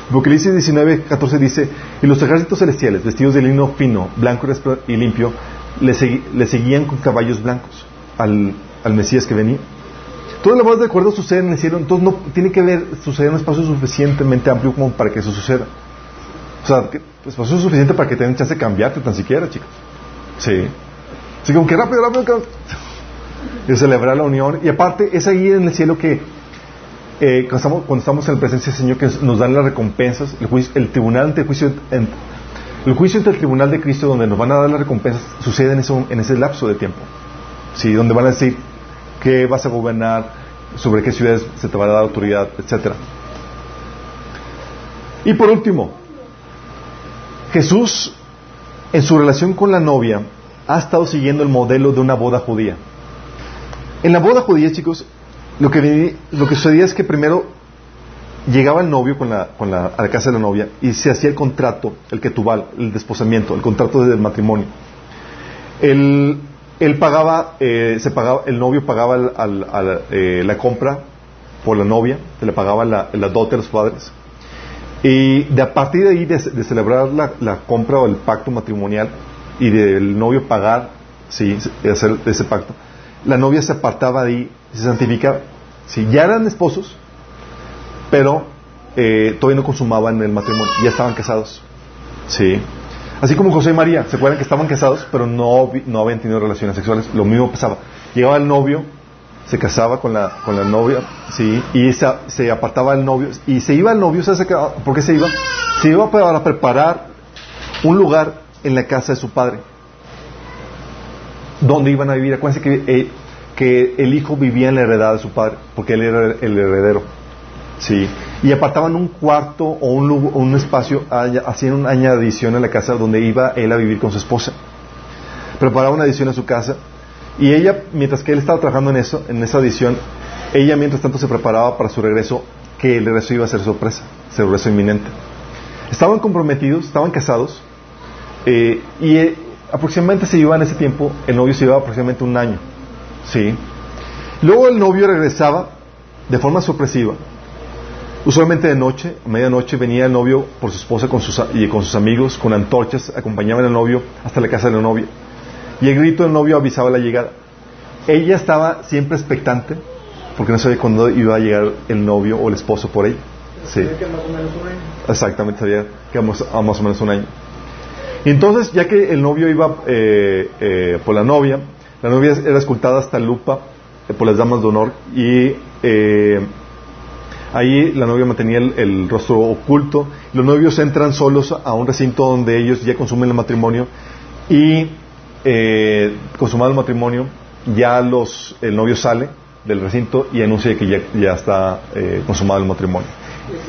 Apocalipsis 19, 14 dice, y los ejércitos celestiales, vestidos de lino fino, blanco y limpio, le, seguían con caballos blancos al, Mesías que venía. Todas las bodas de acuerdo suceden en el cielo, entonces no tiene que ver suceder en un espacio suficientemente amplio como para que eso suceda. O sea, que, espacio suficiente para que tengan chance de cambiarte tan siquiera, chicos. Sí. Así como que rápido, rápido, y celebrar la unión. Y aparte, es ahí en el cielo que eh, cuando, estamos, en la presencia del Señor que nos dan las recompensas, el, el tribunal ante el juicio, el juicio ante el tribunal de Cristo donde nos van a dar las recompensas sucede en, en ese lapso de tiempo. Sí, donde van a decir, qué vas a gobernar, sobre qué ciudades se te va a dar autoridad, etcétera. Y por último, Jesús, en su relación con la novia, ha estado siguiendo el modelo de una boda judía. En la boda judía, chicos, lo que, lo que sucedía es que primero llegaba el novio con la, con la, a la casa de la novia y se hacía el contrato, el ketubal, el desposamiento, el contrato del matrimonio. El, él pagaba, eh, se pagaba, el novio pagaba eh, la compra por la novia, se le pagaba la, dote a los padres. Y de a partir de ahí, de, celebrar la, compra o el pacto matrimonial y del novio pagar, sí, hacer ese pacto, la novia se apartaba de ahí, se santificaba. Sí, ya eran esposos, pero eh, todavía no consumaban el matrimonio, ya estaban casados. Sí. Así como José y María, ¿se acuerdan que estaban casados pero no, no habían tenido relaciones sexuales? Lo mismo pasaba. Llegaba el novio, se casaba con la, con la novia, sí, y se, se apartaba el novio, y se iba el novio, ¿sabes por se iba? Se iba para preparar un lugar en la casa de su padre, donde iban a vivir. Acuérdense que, eh, que el hijo vivía en la heredad de su padre, porque él era el heredero. Sí. Y apartaban un cuarto o un, espacio, hacían una añadición en la casa donde iba él a vivir con su esposa. Preparaban una adición a su casa y ella, mientras que él estaba trabajando en eso, en esa adición, ella mientras tanto se preparaba para su regreso, que el regreso iba a ser sorpresa, regreso inminente. Estaban comprometidos, estaban casados eh, y eh, aproximadamente se en ese tiempo, el novio se iba aproximadamente un año. ¿Sí? Luego el novio regresaba de forma sorpresiva Usualmente de noche, a medianoche, venía el novio por su esposa con sus, y con sus amigos, con antorchas, acompañaban al novio hasta la casa de la novia. Y el grito del novio avisaba la llegada. ella estaba siempre expectante porque no sabía cuándo iba a llegar el novio o el esposo por ella. Sí. Sabía que más o menos un año. Exactamente, sabía que a más, a más o menos un año. Y entonces, ya que el novio iba eh, eh, por la novia, la novia era escoltada hasta Lupa eh, por las damas de honor y eh, ahí la novia mantenía el, el rostro oculto. Los novios entran solos a un recinto donde ellos ya consumen el matrimonio y eh, consumado el matrimonio, ya los, el novio sale del recinto y anuncia que ya, ya está eh, consumado el matrimonio.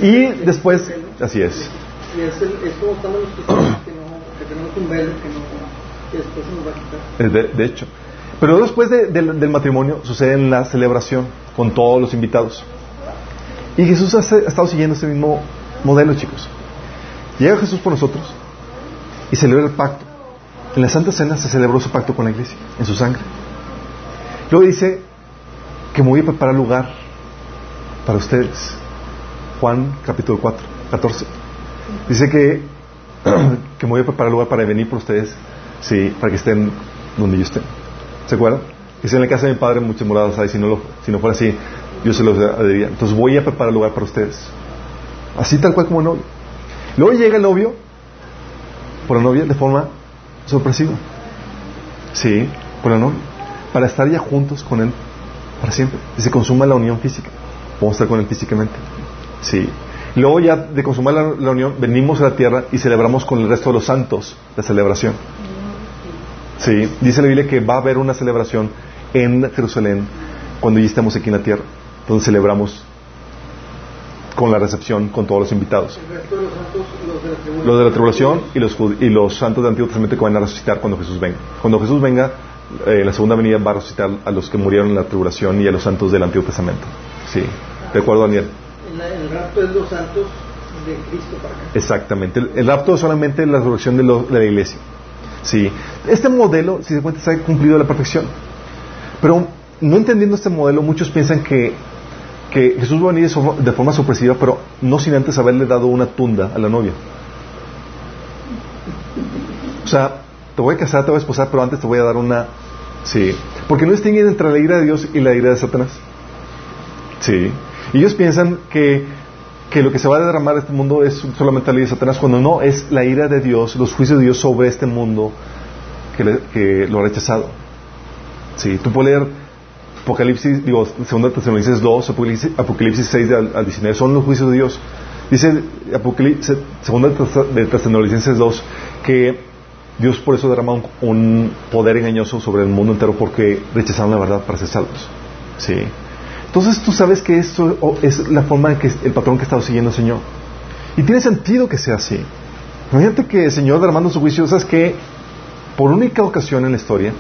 Y después, así es. Y es, el, es como estamos los que, no, que tenemos un velo que, no, que después se nos va a quitar. Eh, De, de hecho. Pero después de- del- matrimonio sucede en la celebración con todos los invitados. Y Jesús ha estado siguiendo ese mismo modelo, chicos. Llega Jesús por nosotros y celebra el pacto. En la Santa Cena se celebró su pacto con la iglesia, en su sangre. Luego dice que me voy a preparar lugar para ustedes. Juan capítulo 4, 14. Dice que, que me voy a preparar lugar para venir por ustedes, sí, para que estén donde yo esté. ¿Se acuerdan? Dice en la casa de mi padre muchas moradas hay, si no, fuera así, yo se los daría. Entonces voy a preparar lugar para ustedes. Así tal cual como el novio. Luego llega el novio, por la novia, de forma sorpresiva. Sí, por la novia. Para estar ya juntos con él para siempre. Y se consuma la unión física. Vamos a estar con él físicamente. Sí. Luego ya de consumar la, la unión, venimos a la tierra y celebramos con el resto de los santos la celebración. Sí. Dice la Biblia que va a haber una celebración en Jerusalén cuando ya estemos aquí en la tierra. Entonces celebramos con la recepción con todos los invitados. Los de la tribulación. Y los, jud- y los santos del Antiguo Testamento que van a resucitar cuando Jesús venga. Cuando Jesús venga, eh, la segunda venida va a resucitar a los que murieron en la tribulación y a los santos del Antiguo Testamento. Sí. ¿De acuerdo, Daniel? El rapto es los santos de Cristo para acá. Exactamente. El, el rapto es solamente la resurrección de, lo- de la iglesia. Sí. Este modelo, si se cuenta, ha cumplido a la perfección. Pero no entendiendo este modelo, muchos piensan que, que Jesús va a venir de forma sorpresiva, pero no sin antes haberle dado una tunda a la novia. O sea, te voy a casar, te voy a esposar, pero antes te voy a dar una... Sí. Porque no distinguen entre la ira de Dios y la ira de Satanás. Sí. Y ellos piensan que, que lo que se va a derramar en este mundo es solamente la ira de Satanás, cuando no, es la ira de Dios, los juicios de Dios sobre este mundo que, lo ha rechazado. Sí, tú puedes leer Apocalipsis, digo, 2 Tesalonicenses 2, Apocalipsis, Apocalipsis 6 al, al 19, son los juicios de Dios. Dice Apocalipsis, 2 de Tesalonicenses 2 que Dios por eso derrama un, un poder engañoso sobre el mundo entero porque rechazaron la verdad para ser salvos. Sí. Entonces tú sabes que esto es la forma en que el patrón que ha estado siguiendo el Señor. Y tiene sentido que sea así. Imagínate que el Señor derramando su juicio, ¿sabes que Por única ocasión en la historia,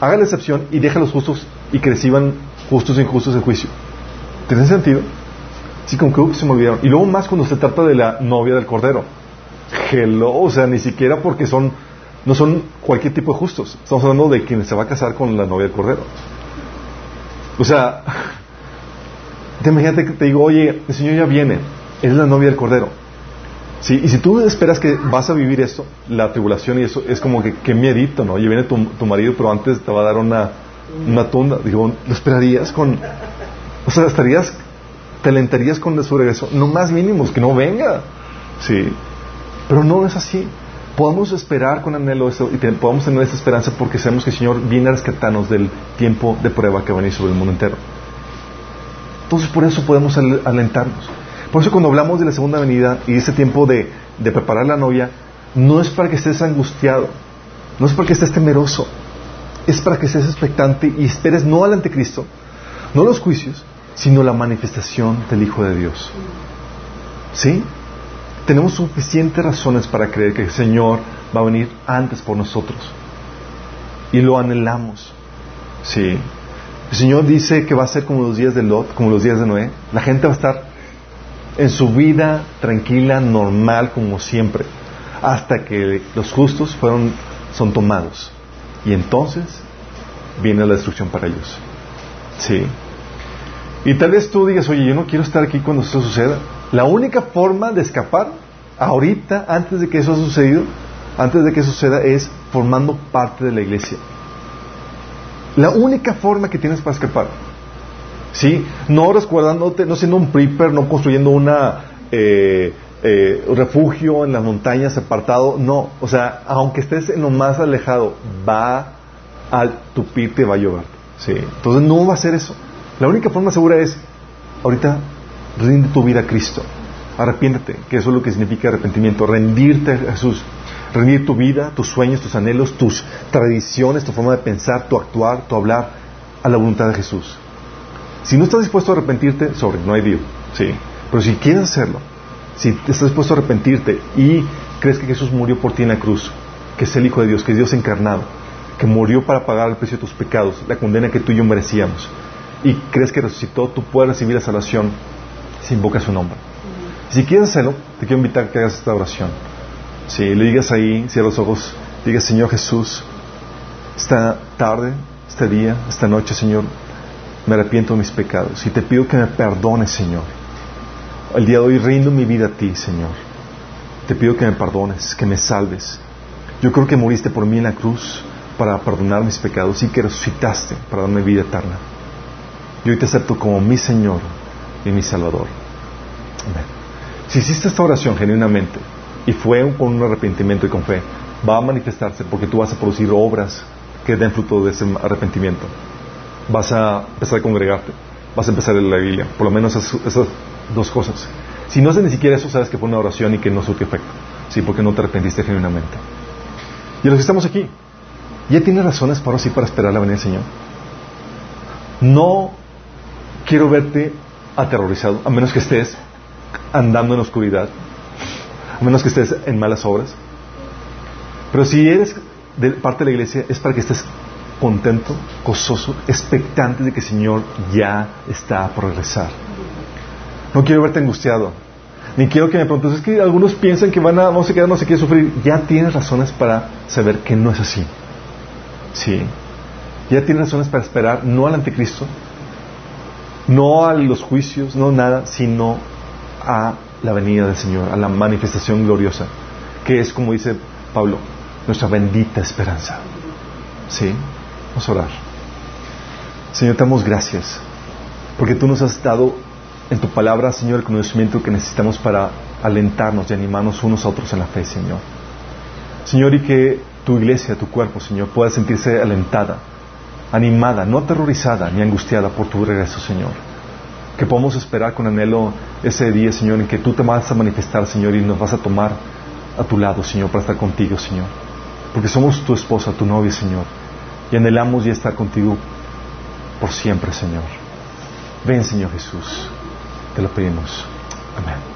haga la excepción y deja a los justos y que reciban justos e injustos el juicio. ¿Tiene sentido? Sí, como que se me olvidaron. Y luego más cuando se trata de la novia del Cordero. Hello, o sea, ni siquiera porque son, no son cualquier tipo de justos. Estamos hablando de quien se va a casar con la novia del Cordero. O sea, te imagínate que te digo, oye, el Señor ya viene, es la novia del Cordero. Sí, y si tú esperas que vas a vivir esto, la tribulación y eso, es como que, que miedito, ¿no? Y viene tu, tu marido, pero antes te va a dar una, una tunda. Digo, ¿lo esperarías con...? O sea, estarías, te alentarías con su regreso. No más mínimos, que no venga. Sí. Pero no es así. Podemos esperar con anhelo eso y te- tener esa esperanza porque sabemos que el Señor viene a rescatarnos del tiempo de prueba que va a venir sobre el mundo entero. Entonces por eso podemos al- alentarnos. Por eso cuando hablamos de la segunda venida y ese tiempo de, de preparar la novia, no es para que estés angustiado, no es para que estés temeroso, es para que estés expectante y esperes no al anticristo, no los juicios, sino la manifestación del Hijo de Dios. ¿Sí? Tenemos suficientes razones para creer que el Señor va a venir antes por nosotros. Y lo anhelamos. Sí. El Señor dice que va a ser como los días de Lot, como los días de Noé. La gente va a estar en su vida tranquila, normal, como siempre, hasta que los justos fueron, son tomados. Y entonces viene la destrucción para ellos. Sí. Y tal vez tú digas, oye, yo no quiero estar aquí cuando esto suceda. La única forma de escapar ahorita, antes de que eso ha sucedido, antes de que eso suceda, es formando parte de la iglesia. La única forma que tienes para escapar. ¿Sí? No resguardándote, no siendo un prepper, no construyendo una eh, eh, refugio en las montañas apartado. No. O sea, aunque estés en lo más alejado, va a tupirte, va a llover. ¿Sí? Entonces no va a ser eso. La única forma segura es, ahorita, rinde tu vida a Cristo. Arrepiéntete, que eso es lo que significa arrepentimiento. Rendirte a Jesús. Rendir tu vida, tus sueños, tus anhelos, tus tradiciones, tu forma de pensar, tu actuar, tu hablar a la voluntad de Jesús. Si no estás dispuesto a arrepentirte, sobre, no hay Dios. Sí. Pero si quieres hacerlo, si estás dispuesto a arrepentirte y crees que Jesús murió por ti en la cruz, que es el Hijo de Dios, que es Dios encarnado, que murió para pagar el precio de tus pecados, la condena que tú y yo merecíamos, y crees que resucitó, tú puedes recibir la salvación si invocas su nombre. Si quieres hacerlo, te quiero invitar a que hagas esta oración. Si le digas ahí, cierra los ojos, digas, Señor Jesús, esta tarde, este día, esta noche, Señor, me arrepiento de mis pecados y te pido que me perdones, Señor. El día de hoy rindo mi vida a ti, Señor. Te pido que me perdones, que me salves. Yo creo que moriste por mí en la cruz para perdonar mis pecados y que resucitaste para darme vida eterna. Yo hoy te acepto como mi Señor y mi Salvador. Si hiciste esta oración genuinamente y fue con un arrepentimiento y con fe, va a manifestarse porque tú vas a producir obras que den fruto de ese arrepentimiento. Vas a empezar a congregarte, vas a empezar a la Biblia, por lo menos esas, dos cosas. Si no haces ni siquiera eso, sabes que fue una oración y que no surtió efecto. Sí, porque no te arrepentiste genuinamente. Y los que estamos aquí, ¿ya tienes razones para sí para esperar la venida del Señor? No quiero verte aterrorizado, a menos que estés andando en oscuridad, a menos que estés en malas obras. Pero si eres de parte de la iglesia, es para que estés contento, gozoso, expectante de que el Señor ya está por regresar. No quiero verte angustiado, ni quiero que me preguntes, es que algunos piensan que van a, vamos a quedar, no sé qué, sufrir. Ya tienes razones para saber que no es así. Sí. Ya tienes razones para esperar no al anticristo, no a los juicios, no nada, sino a la venida del Señor, a la manifestación gloriosa, que es, como dice Pablo, nuestra bendita esperanza. ¿Sí? Vamos a orar. Señor, te damos gracias, porque tú nos has dado en tu palabra, Señor, el conocimiento que necesitamos para alentarnos y animarnos unos a otros en la fe, Señor. Señor, y que tu iglesia, tu cuerpo, Señor, pueda sentirse alentada, animada, no aterrorizada ni angustiada por tu regreso, Señor que podamos esperar con anhelo ese día, Señor, en que tú te vas a manifestar, Señor, y nos vas a tomar a tu lado, Señor, para estar contigo, Señor. Porque somos tu esposa, tu novia, Señor, y anhelamos ya estar contigo por siempre, Señor. Ven, Señor Jesús, te lo pedimos. Amén.